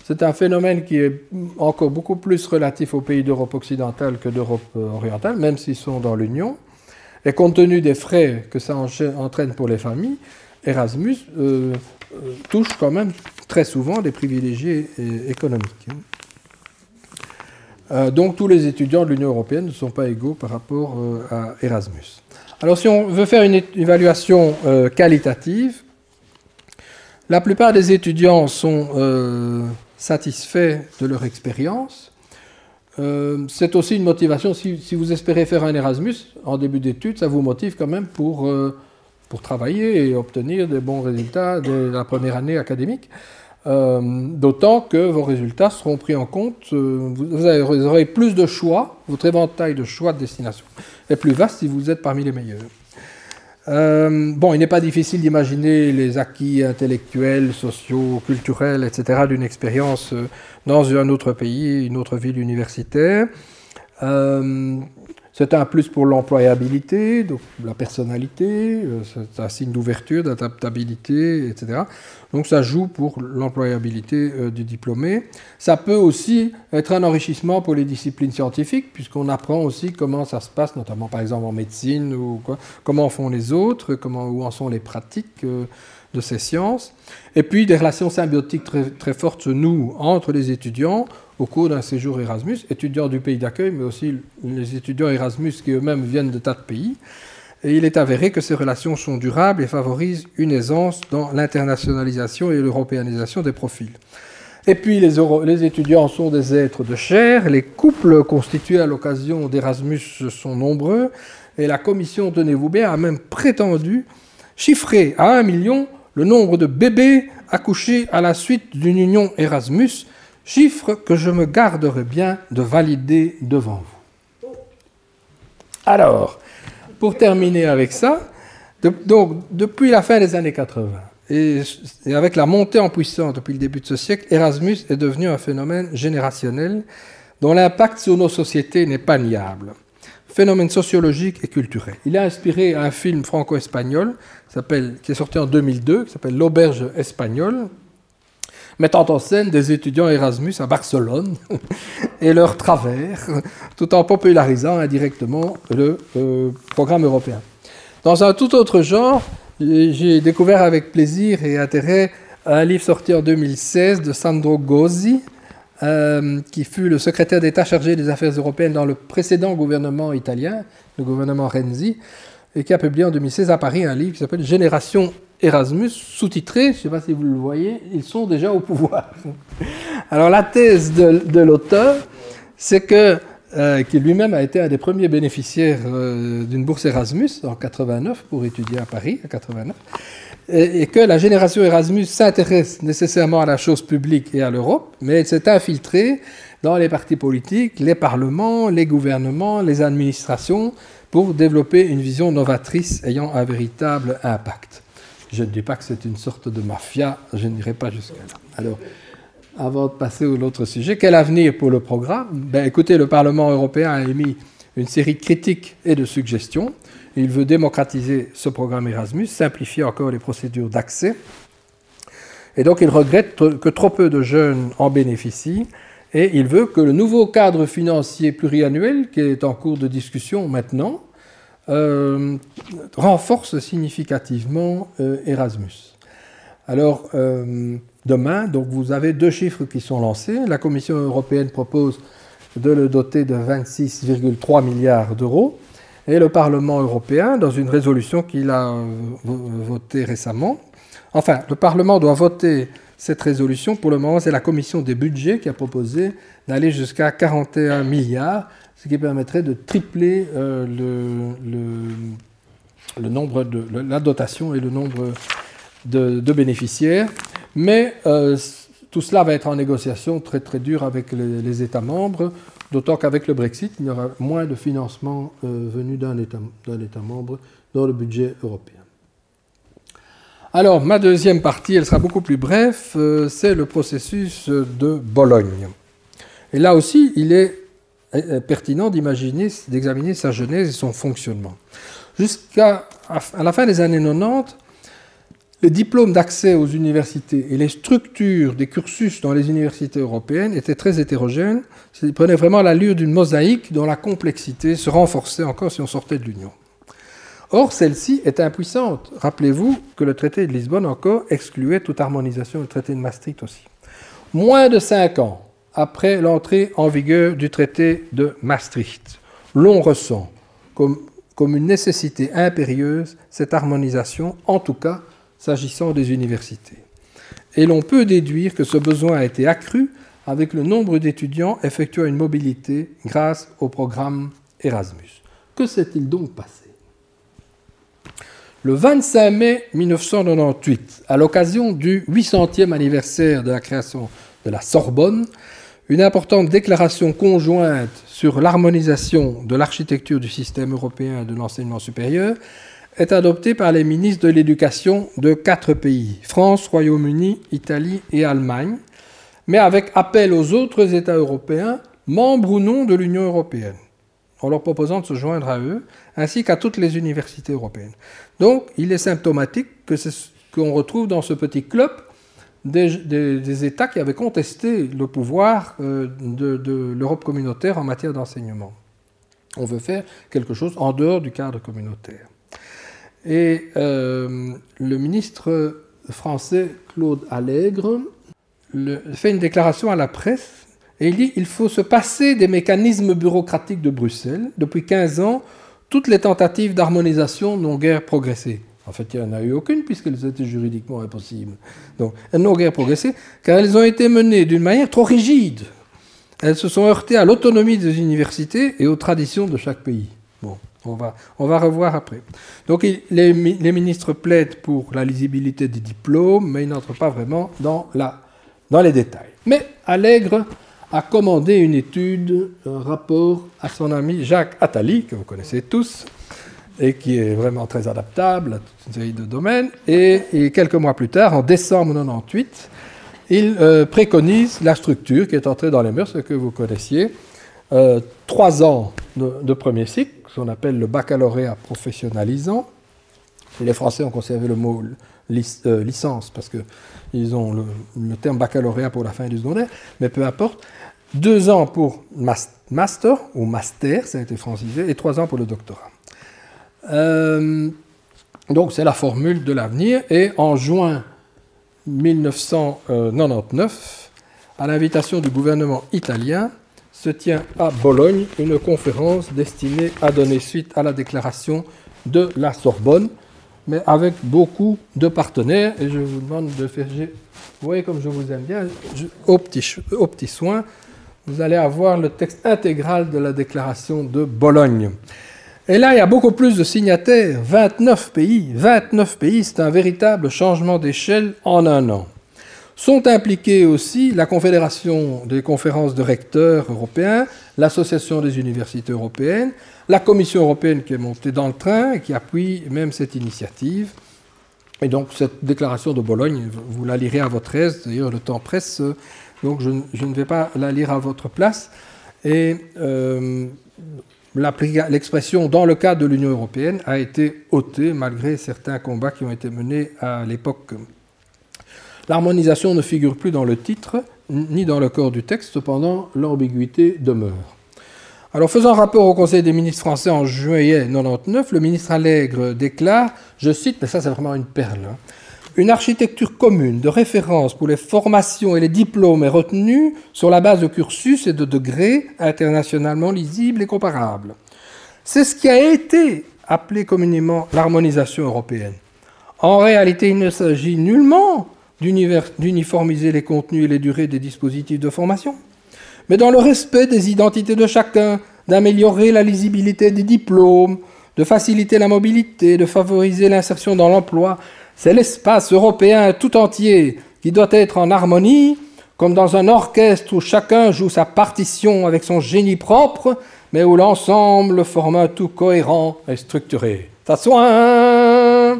C'est un phénomène qui est encore beaucoup plus relatif aux pays d'Europe occidentale que d'Europe euh, orientale, même s'ils sont dans l'Union. Et compte tenu des frais que ça entraîne pour les familles, Erasmus touche quand même très souvent des privilégiés économiques. donc tous les étudiants de l'Union européenne ne sont pas égaux par rapport à Erasmus. Alors si on veut faire une évaluation qualitative, la plupart des étudiants sont euh, satisfaits de leur expérience. Euh, c'est aussi une motivation, si, vous espérez faire un Erasmus en début d'études, ça vous motive quand même pour, euh, pour travailler et obtenir des bons résultats dès la première année académique. D'autant que vos résultats seront pris en compte, vous, vous, aurez plus de choix, votre éventail de choix de destination est plus vaste si vous êtes parmi les meilleurs. Euh, bon, il n'est pas difficile d'imaginer les acquis intellectuels, sociaux, culturels, etc. d'une expérience euh, dans un autre pays, une autre ville universitaire. Euh, c'est un plus pour l'employabilité, donc la personnalité, euh, c'est un signe d'ouverture, d'adaptabilité, etc. Donc ça joue pour l'employabilité euh, du diplômé. Ça peut aussi être un enrichissement pour les disciplines scientifiques, puisqu'on apprend aussi comment ça se passe, notamment par exemple en médecine, ou quoi, comment font les autres, comment, où en sont les pratiques euh, de ces sciences. Et puis des relations symbiotiques très, très fortes nous, entre les étudiants, au cours d'un séjour Erasmus, étudiants du pays d'accueil, mais aussi les étudiants Erasmus qui eux-mêmes viennent de tas de pays. Et il est avéré que ces relations sont durables et favorisent une aisance dans l'internationalisation et l'européanisation des profils. Et puis les, étudiants sont des êtres de chair, les couples constitués à l'occasion d'Erasmus sont nombreux, et la commission, tenez-vous bien, a même prétendu chiffrer à un million le nombre de bébés accouchés à la suite d'une union Erasmus, chiffre que je me garderai bien de valider devant vous. Alors, pour terminer avec ça, donc depuis la fin des années 80 et, et, avec la montée en puissance depuis le début de ce siècle, Erasmus est devenu un phénomène générationnel dont l'impact sur nos sociétés n'est pas niable. Phénomène sociologique et culturel. Il a inspiré un film franco-espagnol qui est sorti en 2002, qui s'appelle L'auberge espagnole, mettant en scène des étudiants Erasmus à Barcelone et leurs travers, tout en popularisant indirectement le euh, programme européen. Dans un tout autre genre, j'ai découvert avec plaisir et intérêt un livre sorti en 2016 de Sandro Gozzi, euh, qui fut le secrétaire d'État chargé des affaires européennes dans le précédent gouvernement italien, le gouvernement Renzi, et qui a publié en 2016 à Paris un livre qui s'appelle Génération Erasmus, sous-titré, je ne sais pas si vous le voyez, ils sont déjà au pouvoir. Alors la thèse de, l'auteur, c'est que, euh, lui-même a été un des premiers bénéficiaires euh, d'une bourse Erasmus en 89 pour étudier à Paris, en 89, et, et que la génération Erasmus s'intéresse nécessairement à la chose publique et à l'Europe, mais elle s'est infiltrée dans les partis politiques, les parlements, les gouvernements, les administrations, pour développer une vision novatrice ayant un véritable impact. Je ne dis pas que c'est une sorte de mafia, je n'irai pas jusque-là. Alors, avant de passer à l'autre sujet, quel avenir pour le programme? Ben, Écoutez, le Parlement européen a émis une série de critiques et de suggestions. Il veut démocratiser ce programme Erasmus, simplifier encore les procédures d'accès. Et donc, il regrette que trop peu de jeunes en bénéficient. Et il veut que le nouveau cadre financier pluriannuel, qui est en cours de discussion maintenant, euh, renforce significativement euh, Erasmus. Alors, euh, demain, donc vous avez deux chiffres qui sont lancés. La Commission européenne propose de le doter de 26,3 milliards d'euros. Et le Parlement européen, dans une résolution qu'il a votée récemment, enfin, le Parlement doit voter cette résolution. Pour le moment, c'est la Commission des budgets qui a proposé d'aller jusqu'à 41 milliards ce qui permettrait de tripler euh, le, nombre de la dotation et le nombre de, bénéficiaires. Mais euh, tout cela va être en négociation très très dure avec les, États membres, d'autant qu'avec le Brexit, il y aura moins de financement euh, venu d'un État, État membre dans le budget européen. Alors, ma deuxième partie, elle sera beaucoup plus brève, c'est le processus de Bologne. Et là aussi, il est pertinent d'imaginer, d'examiner sa genèse et son fonctionnement. Jusqu'à la fin des années 90, les diplômes d'accès aux universités et les structures des cursus dans les universités européennes étaient très hétérogènes. Ils prenaient vraiment l'allure d'une mosaïque dont la complexité se renforçait encore si on sortait de l'Union. Or, celle-ci est impuissante. Rappelez-vous que le traité de Lisbonne encore excluait toute harmonisation, le traité de Maastricht aussi. Moins de cinq ans après l'entrée en vigueur du traité de Maastricht, l'on ressent comme, comme une nécessité impérieuse cette harmonisation, en tout cas s'agissant des universités. Et l'on peut déduire que ce besoin a été accru avec le nombre d'étudiants effectuant une mobilité grâce au programme Erasmus. Que s'est-il donc passé? Le 25 mai 1998, à l'occasion du 800e anniversaire de la création de la Sorbonne, une importante déclaration conjointe sur l'harmonisation de l'architecture du système européen de l'enseignement supérieur est adoptée par les ministres de l'éducation de quatre pays, France, Royaume-Uni, Italie et Allemagne, mais avec appel aux autres États européens, membres ou non de l'Union européenne, en leur proposant de se joindre à eux, ainsi qu'à toutes les universités européennes. Donc, il est symptomatique que qu'on retrouve dans ce petit club des, États qui avaient contesté le pouvoir euh, de, l'Europe communautaire en matière d'enseignement. On veut faire quelque chose en dehors du cadre communautaire. Et euh, le ministre français Claude Allègre fait une déclaration à la presse et il dit il faut se passer des mécanismes bureaucratiques de Bruxelles. Depuis 15 ans, toutes les tentatives d'harmonisation n'ont guère progressé. En fait, il n'y en a eu aucune puisqu'elles étaient juridiquement impossibles. Donc, elles n'ont guère progressé car elles ont été menées d'une manière trop rigide. Elles se sont heurtées à l'autonomie des universités et aux traditions de chaque pays. Bon, on va, on va revoir après. Donc, les, ministres plaident pour la lisibilité des diplômes, mais ils n'entrent pas vraiment dans la dans les détails. Mais Allègre a commandé une étude, un rapport à son ami Jacques Attali, que vous connaissez tous, et qui est vraiment très adaptable à toute une série de domaines. Et, quelques mois plus tard, en décembre 98, il euh, préconise la structure qui est entrée dans les mœurs, ce que vous connaissiez, euh, trois ans de, premier cycle, ce qu'on appelle le baccalauréat professionnalisant. Les Français ont conservé le mot euh, licence parce que ils ont le, terme baccalauréat pour la fin du secondaire, mais peu importe. Deux ans pour master ou master, ça a été francisé, et trois ans pour le doctorat. Euh, donc c'est la formule de l'avenir. Et en juin 1999, à l'invitation du gouvernement italien, se tient à Bologne une conférence destinée à donner suite à la déclaration de la Sorbonne mais avec beaucoup de partenaires. Et je vous demande de faire. Vous voyez comme je vous aime bien, au, petit, au petit soin, vous allez avoir le texte intégral de la déclaration de Bologne. Et là, il y a beaucoup plus de signataires, 29 pays. 29 pays, c'est un véritable changement d'échelle en un an. Sont impliqués aussi la Confédération des conférences de recteurs européens, l'Association des universités européennes, la Commission européenne qui est montée dans le train et qui appuie même cette initiative. Et donc cette déclaration de Bologne, vous la lirez à votre aise, d'ailleurs le temps presse, donc je, ne vais pas la lire à votre place. Et euh, l'expression dans le cadre de l'Union européenne a été ôtée malgré certains combats qui ont été menés à l'époque. L'harmonisation ne figure plus dans le titre ni dans le corps du texte, cependant l'ambiguïté demeure. Alors, faisant rapport au Conseil des ministres français en juillet 99, le ministre Allègre déclare, je cite, mais ça c'est vraiment une perle, hein, une architecture commune de référence pour les formations et les diplômes est retenue sur la base de cursus et de degrés internationalement lisibles et comparables. C'est ce qui a été appelé communément l'harmonisation européenne. En réalité, il ne s'agit nullement d'uniformiser les contenus et les durées des dispositifs de formation mais dans le respect des identités de chacun, d'améliorer la lisibilité des diplômes, de faciliter la mobilité, de favoriser l'insertion dans l'emploi. C'est l'espace européen tout entier qui doit être en harmonie, comme dans un orchestre où chacun joue sa partition avec son génie propre, mais où l'ensemble forme un tout cohérent et structuré. soin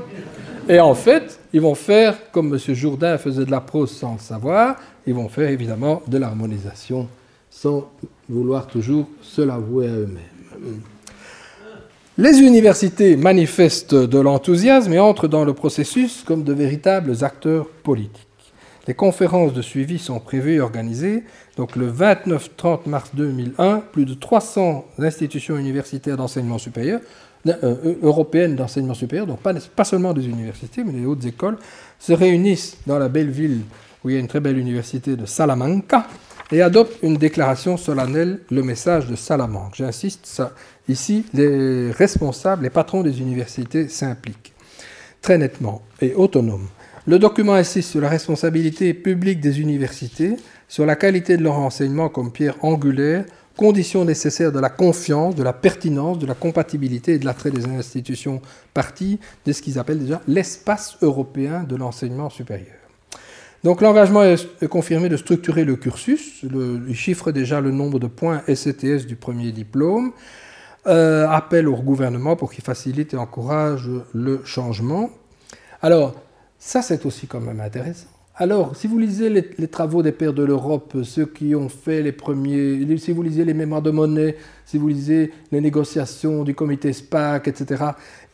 Et en fait, ils vont faire, comme M. Jourdain faisait de la prose sans le savoir, ils vont faire évidemment de l'harmonisation sans vouloir toujours se l'avouer à eux-mêmes. Les universités manifestent de l'enthousiasme et entrent dans le processus comme de véritables acteurs politiques. Les conférences de suivi sont prévues et organisées. Donc le 29-30 mars 2001, plus de 300 institutions universitaires d'enseignement supérieur, européenne d'enseignement supérieur, donc pas, seulement des universités, mais des hautes écoles, se réunissent dans la belle ville où il y a une très belle université de Salamanca et adoptent une déclaration solennelle, le message de Salamanque. J'insiste, ici, les responsables, les patrons des universités s'impliquent très nettement et autonomes. Le document insiste sur la responsabilité publique des universités, sur la qualité de leur enseignement comme pierre angulaire, condition nécessaire de la confiance, de la pertinence, de la compatibilité et de l'attrait des institutions parties de ce qu'ils appellent déjà l'espace européen de l'enseignement supérieur. Donc l'engagement est confirmé de structurer le cursus, il chiffre déjà le nombre de points SCTS du premier diplôme, euh, appelle au gouvernement pour qu'il facilite et encourage le changement. Alors, ça, c'est aussi quand même intéressant. Alors, si vous lisez les, travaux des pères de l'Europe, ceux qui ont fait les premiers, si vous lisez les mémoires de monnaie, si vous lisez les négociations du comité SPAC, etc.,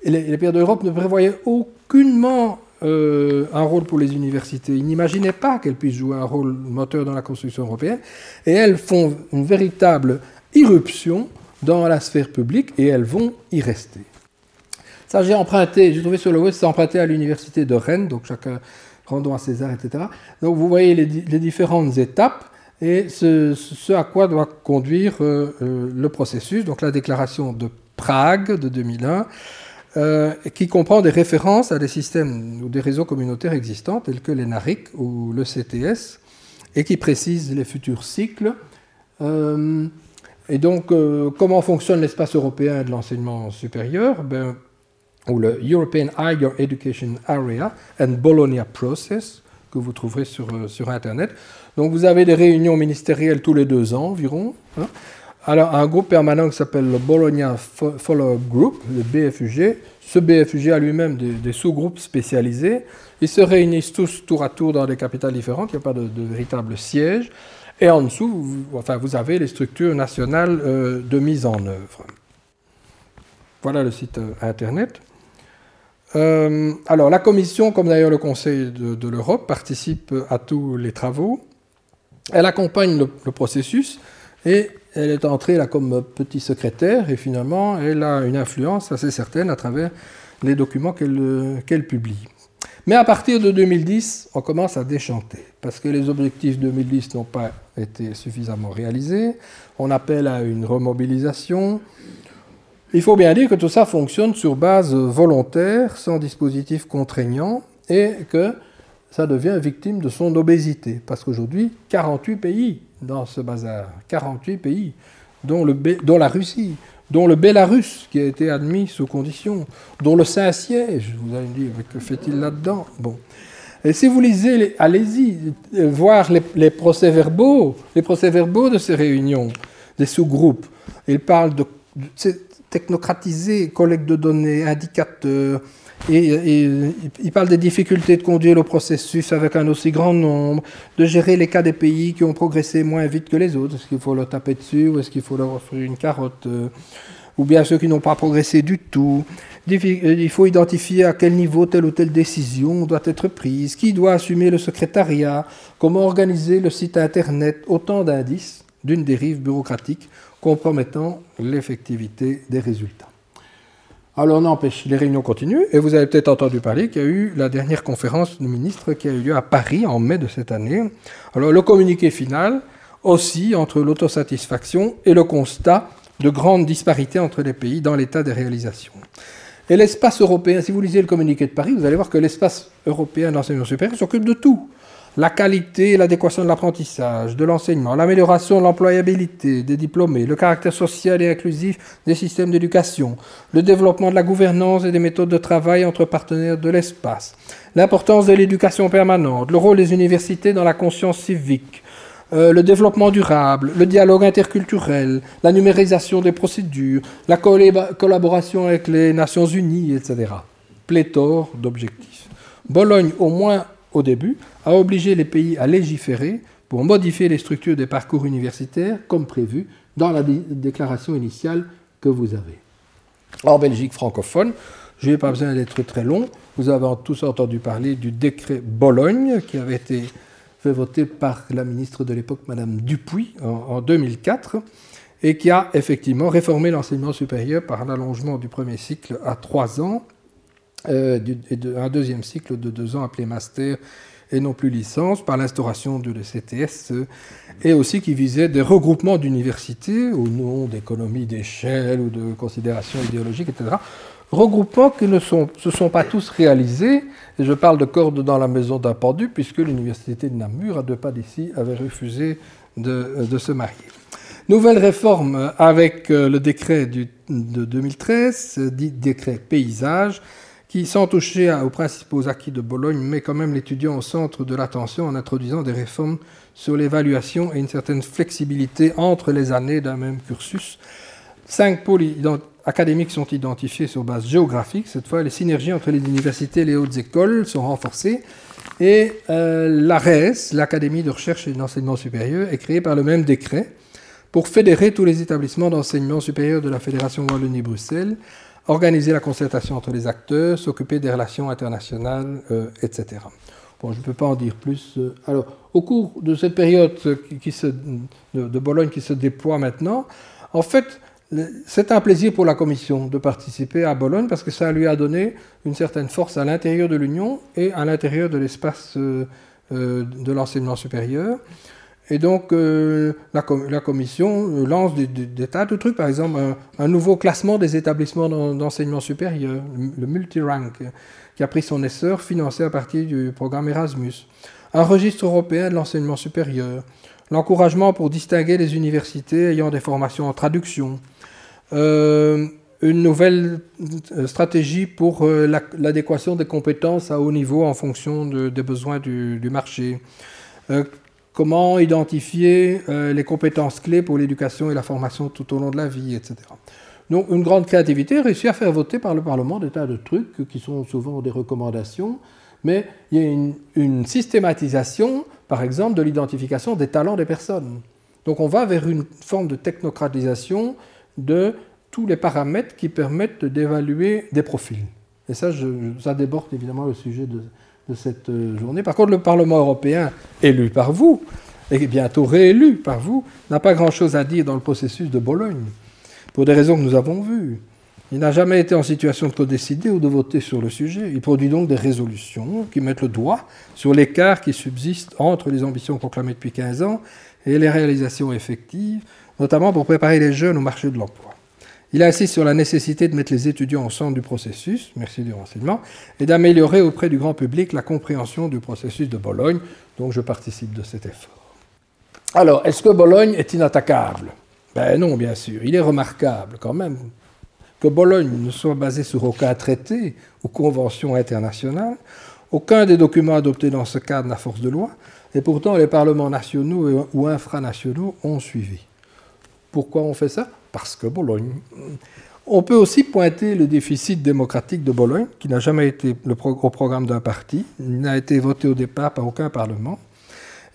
les, pères de l'Europe ne prévoyaient aucunement euh, un rôle pour les universités. Ils n'imaginaient pas qu'elles puissent jouer un rôle moteur dans la construction européenne. Et elles font une véritable irruption dans la sphère publique et elles vont y rester. Ça, j'ai emprunté, j'ai trouvé sur le web, c'est emprunté à l'université de Rennes, donc chacun rendons à César, etc. Donc vous voyez les, différentes étapes et ce, à quoi doit conduire euh, euh, le processus. Donc la déclaration de Prague de 2001, euh, qui comprend des références à des systèmes ou des réseaux communautaires existants, tels que les NARIC ou le CTS, et qui précise les futurs cycles. et donc, comment fonctionne l'espace européen de l'enseignement supérieur? Ben, ou le European Higher Education Area and Bologna Process, que vous trouverez sur, euh, sur Internet. Donc vous avez des réunions ministérielles tous les deux ans environ. Hein. Alors un groupe permanent qui s'appelle le Bologna Follow-up Group, le BFUG. Ce BFUG a lui-même des, sous-groupes spécialisés. Ils se réunissent tous tour à tour dans des capitales différentes, il n'y a pas de, véritable siège. Et en dessous, vous, enfin, vous avez les structures nationales euh, de mise en œuvre. Voilà le site euh, Internet. Euh, alors, la Commission, comme d'ailleurs le Conseil de, l'Europe, participe à tous les travaux. Elle accompagne le, processus et elle est entrée comme petit secrétaire et finalement, elle a une influence assez certaine à travers les documents qu'elle publie. Mais à partir de 2010, on commence à déchanter, parce que les objectifs 2010 n'ont pas été suffisamment réalisés. On appelle à une remobilisation. Il faut bien dire que tout ça fonctionne sur base volontaire, sans dispositif contraignant, et que ça devient victime de son obésité. Parce qu'aujourd'hui, 48 pays dans ce bazar, 48 pays, dont, le, dont la Russie, dont le Bélarus, qui a été admis sous condition, dont le Saint-Siège, vous allez me dire, que fait-il là-dedans? Bon. Et si vous lisez, allez-y, euh, voir les, procès-verbaux, les procès-verbaux de ces réunions, des sous-groupes. Ils parlent de technocratisé, collecte de données, indicateurs. Il parle des difficultés de conduire le processus avec un aussi grand nombre, de gérer les cas des pays qui ont progressé moins vite que les autres. Est-ce qu'il faut leur taper dessus ou est-ce qu'il faut leur offrir une carotte euh, Ou bien ceux qui n'ont pas progressé du tout? Euh, il faut identifier à quel niveau telle ou telle décision doit être prise, qui doit assumer le secrétariat, comment organiser le site Internet, autant d'indices d'une dérive bureaucratique compromettant l'effectivité des résultats. Alors n'empêche, les réunions continuent, et vous avez peut-être entendu parler qu'il y a eu la dernière conférence de ministres qui a eu lieu à Paris en mai de cette année. Alors le communiqué final aussi entre l'autosatisfaction et le constat de grandes disparités entre les pays dans l'état des réalisations. Et l'espace européen, si vous lisez le communiqué de Paris, vous allez voir que l'espace européen d'enseignement supérieur s'occupe de tout la qualité et l'adéquation de l'apprentissage, de l'enseignement, l'amélioration de l'employabilité des diplômés, le caractère social et inclusif des systèmes d'éducation, le développement de la gouvernance et des méthodes de travail entre partenaires de l'espace, l'importance de l'éducation permanente, le rôle des universités dans la conscience civique, euh, le développement durable, le dialogue interculturel, la numérisation des procédures, la collaboration avec les Nations Unies, etc. Pléthore d'objectifs. Bologne, au moins au début, a obligé les pays à légiférer pour modifier les structures des parcours universitaires comme prévu dans la déclaration initiale que vous avez. En Belgique francophone, je n'ai pas besoin d'être très long, vous avez tous entendu parler du décret Bologne qui avait été fait voter par la ministre de l'époque, Madame Dupuis, en, 2004, et qui a effectivement réformé l'enseignement supérieur par l'allongement du premier cycle à trois ans euh, un deuxième cycle de deux ans appelé master et non plus licence, par l'instauration de l'ECTS, et aussi qui visait des regroupements d'universités au nom d'économies d'échelle ou de considérations idéologiques, etc. Regroupements qui ne se sont pas tous réalisés, et je parle de cordes dans la maison d'un pendu, puisque l'université de Namur, à deux pas d'ici, avait refusé de, de, se marier. Nouvelle réforme avec euh, le décret de 2013, dit décret paysage, qui, sans toucher aux principaux acquis de Bologne, met quand même l'étudiant au centre de l'attention en introduisant des réformes sur l'évaluation et une certaine flexibilité entre les années d'un même cursus. Cinq pôles académiques sont identifiés sur base géographique. Cette fois, les synergies entre les universités et les hautes écoles sont renforcées. Et euh, l'ARES, l'Académie de recherche et d'enseignement supérieur, est créée par le même décret pour fédérer tous les établissements d'enseignement supérieur de la Fédération Wallonie-Bruxelles organiser la concertation entre les acteurs, s'occuper des relations internationales, euh, etc. Bon, je ne peux pas en dire plus. Euh. Alors, au cours de cette période de, Bologne qui se déploie maintenant, en fait, c'est un plaisir pour la Commission de participer à Bologne parce que ça lui a donné une certaine force à l'intérieur de l'Union et à l'intérieur de l'espace euh, de l'enseignement supérieur. Et donc, euh, la, commission euh, lance des, tas de trucs, par exemple, un, nouveau classement des établissements d'enseignement supérieur, le, multirank, qui a pris son essor, financé à partir du programme Erasmus. Un registre européen de l'enseignement supérieur. L'encouragement pour distinguer les universités ayant des formations en traduction. Euh, une nouvelle stratégie pour l'adéquation des compétences à haut niveau en fonction des besoins du, du marché comment identifier euh, les compétences clés pour l'éducation et la formation tout au long de la vie, etc. Donc une grande créativité réussit à faire voter par le Parlement des tas de trucs qui sont souvent des recommandations, mais il y a une, systématisation, par exemple, de l'identification des talents des personnes. Donc on va vers une forme de technocratisation de tous les paramètres qui permettent d'évaluer des profils. Et ça, ça déborde évidemment le sujet de, de cette euh, journée. Par contre, le Parlement européen, élu par vous, et bientôt réélu par vous, n'a pas grand-chose à dire dans le processus de Bologne, pour des raisons que nous avons vues. Il n'a jamais été en situation de co-décider ou de voter sur le sujet. Il produit donc des résolutions qui mettent le doigt sur l'écart qui subsiste entre les ambitions proclamées depuis 15 ans et les réalisations effectives, notamment pour préparer les jeunes au marché de l'emploi. Il insiste sur la nécessité de mettre les étudiants au centre du processus, merci du renseignement, et d'améliorer auprès du grand public la compréhension du processus de Bologne, donc je participe de cet effort. Alors, est-ce que Bologne est inattaquable? Ben non, bien sûr. Il est remarquable quand même que Bologne ne soit basé sur aucun traité ou convention internationale, aucun des documents adoptés dans ce cadre n'a force de loi, et pourtant les parlements nationaux ou infranationaux ont suivi. Pourquoi on fait ça? Parce que Bologne. On peut aussi pointer le déficit démocratique de Bologne, qui n'a jamais été au programme d'un parti, n'a été voté au départ par aucun parlement.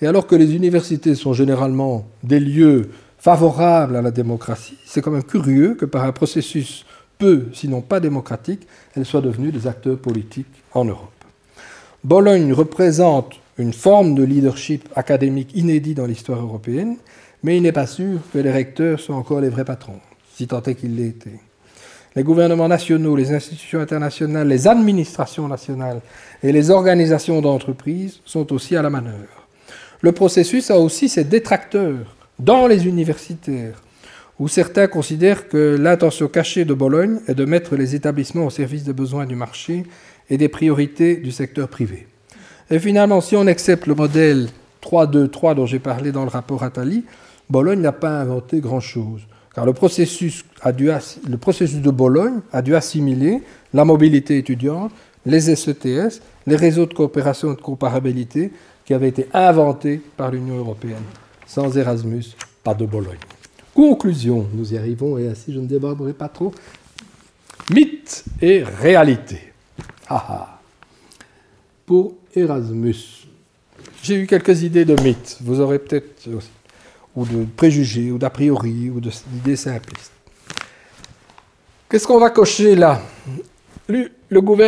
Et alors que les universités sont généralement des lieux favorables à la démocratie, c'est quand même curieux que par un processus peu, sinon pas démocratique, elles soient devenues des acteurs politiques en Europe. Bologne représente une forme de leadership académique inédit dans l'histoire européenne mais il n'est pas sûr que les recteurs soient encore les vrais patrons, si tant est qu'ils l'aient été. Les gouvernements nationaux, les institutions internationales, les administrations nationales et les organisations d'entreprise sont aussi à la manœuvre. Le processus a aussi ses détracteurs dans les universitaires, où certains considèrent que l'intention cachée de Bologne est de mettre les établissements au service des besoins du marché et des priorités du secteur privé. Et finalement, si on accepte le modèle 3-2-3 dont j'ai parlé dans le rapport Attali, Bologne n'a pas inventé grand-chose, car le processus, le processus de Bologne a dû assimiler la mobilité étudiante, les SETS, les réseaux de coopération et de comparabilité qui avaient été inventés par l'Union européenne. Sans Erasmus, pas de Bologne. Conclusion, nous y arrivons, et ainsi je ne déborderai pas trop. Mythe et réalité. Pour Erasmus, j'ai eu quelques idées de mythes. Vous aurez peut-être aussi ou de préjugés, ou d'a priori, ou d'idées simplistes. Qu'est-ce qu'on va cocher là? Le,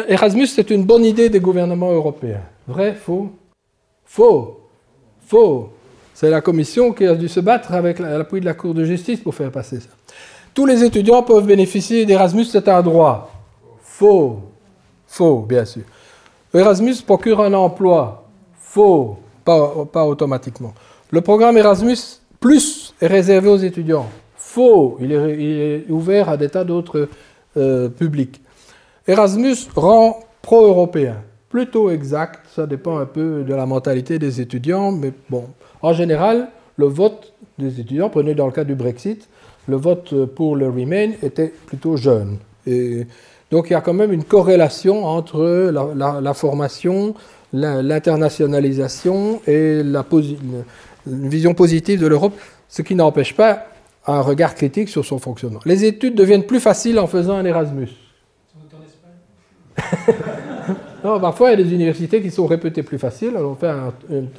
Erasmus, c'est une bonne idée des gouvernements européens. Vrai Faux? Faux Faux C'est la commission qui a dû se battre avec l'appui de la Cour de justice pour faire passer ça. Tous les étudiants peuvent bénéficier d'Erasmus, c'est un droit. Faux. Faux, bien sûr. Erasmus procure un emploi. Faux. Pas, pas automatiquement. Le programme Erasmus Plus est réservé aux étudiants. Faux. Il est, ouvert à des tas d'autres euh, publics. Erasmus rend pro-européen. Plutôt exact, ça dépend un peu de la mentalité des étudiants, mais bon, en général, le vote des étudiants, prenez dans le cas du Brexit, le vote pour le Remain était plutôt jeune. Donc il y a quand même une corrélation entre la, formation, l'internationalisation et la une vision positive de l'Europe, ce qui n'empêche pas un regard critique sur son fonctionnement. Les études deviennent plus faciles en faisant un Erasmus. non, parfois, il y a des universités qui sont répétées plus faciles. Alors, on fait un,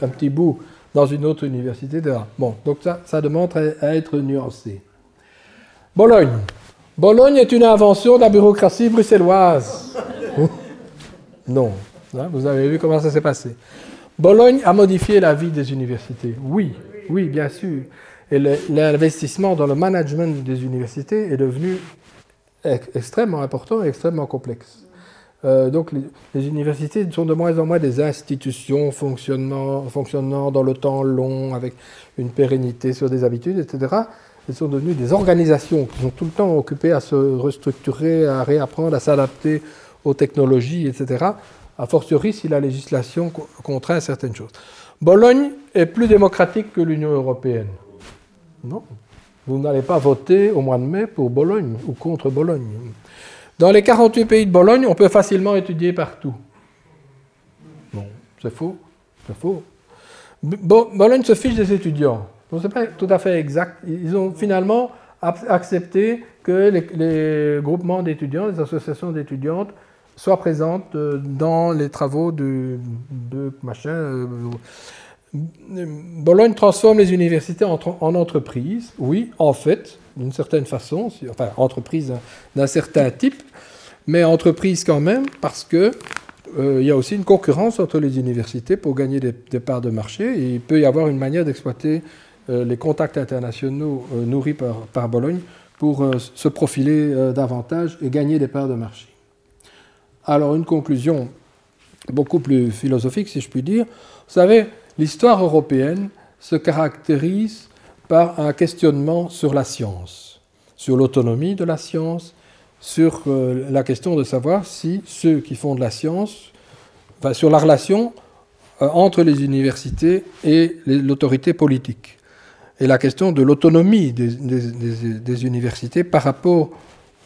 petit bout dans une autre université. Bon, donc ça, ça demande à être nuancé. Bologne. Bologne est une invention de la bureaucratie bruxelloise. non. Hein, vous avez vu comment ça s'est passé. Bologne a modifié la vie des universités. Oui, oui, bien sûr. Et l'investissement dans le management des universités est devenu extrêmement important et extrêmement complexe. Euh, donc les, universités sont de moins en moins des institutions fonctionnant, fonctionnant dans le temps long, avec une pérennité sur des habitudes, etc. Elles sont devenues des organisations qui sont tout le temps occupées à se restructurer, à réapprendre, à s'adapter aux technologies, etc. A fortiori si la législation contraint certaines choses. Bologne est plus démocratique que l'Union européenne. Non. Vous n'allez pas voter au mois de mai pour Bologne ou contre Bologne. Dans les 48 pays de Bologne, on peut facilement étudier partout. Non, c'est faux. C'est faux. Bologne se fiche des étudiants. Ce n'est pas tout à fait exact. Ils ont finalement accepté que les, groupements d'étudiants, les associations d'étudiantes, soient présentes euh, dans les travaux de, machin. Euh, Bologne transforme les universités en, en entreprises. Oui, en fait, d'une certaine façon, enfin entreprise d'un certain type, mais entreprise quand même parce que euh, y a aussi une concurrence entre les universités pour gagner des, parts de marché et il peut y avoir une manière d'exploiter les contacts internationaux nourris par, Bologne pour se profiler davantage et gagner des parts de marché. Alors une conclusion beaucoup plus philosophique si je puis dire. Vous savez, l'histoire européenne se caractérise par un questionnement sur la science, sur l'autonomie de la science, sur euh, la question de savoir si ceux qui font de la science, sur la relation euh, entre les universités et l'autorité politique, et la question de l'autonomie des, universités par rapport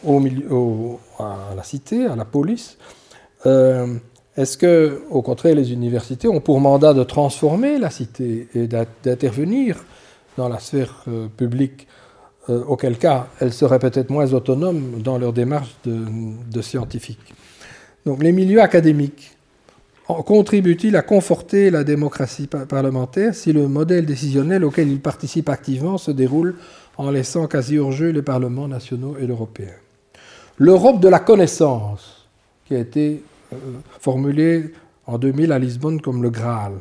au, à la cité, à la police. Euh, est-ce que, au contraire, les universités ont pour mandat de transformer la cité et d'intervenir dans la sphère publique euh, auquel cas elles seraient peut-être moins autonomes dans leur démarche de, scientifiques? Donc les milieux académiques contribuent-ils à conforter la démocratie parlementaire si le modèle décisionnel auquel ils participent activement se déroule en laissant quasi hors jeu les parlements nationaux et l'européen? L'Europe de la connaissance, qui a été euh, formulée en 2000 à Lisbonne comme le Graal,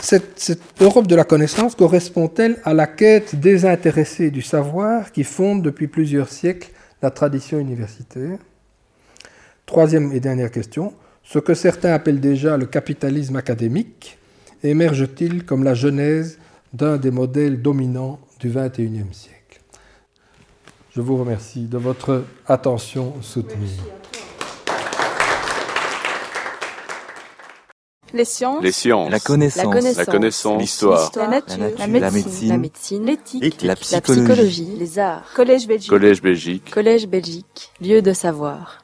cette, Europe de la connaissance correspond-elle à la quête désintéressée du savoir qui fonde depuis plusieurs siècles la tradition universitaire? Troisième et dernière question, ce que certains appellent déjà le capitalisme académique émerge-t-il comme la genèse d'un des modèles dominants du XXIe siècle? Je vous remercie de votre attention soutenue. Les sciences. La connaissance. La connaissance. L'histoire. La, nature. La médecine. La médecine. L'éthique. La, psychologie. Les arts. Collège Belgique. Collège Belgique. Collège Belgique. Lieu de savoir.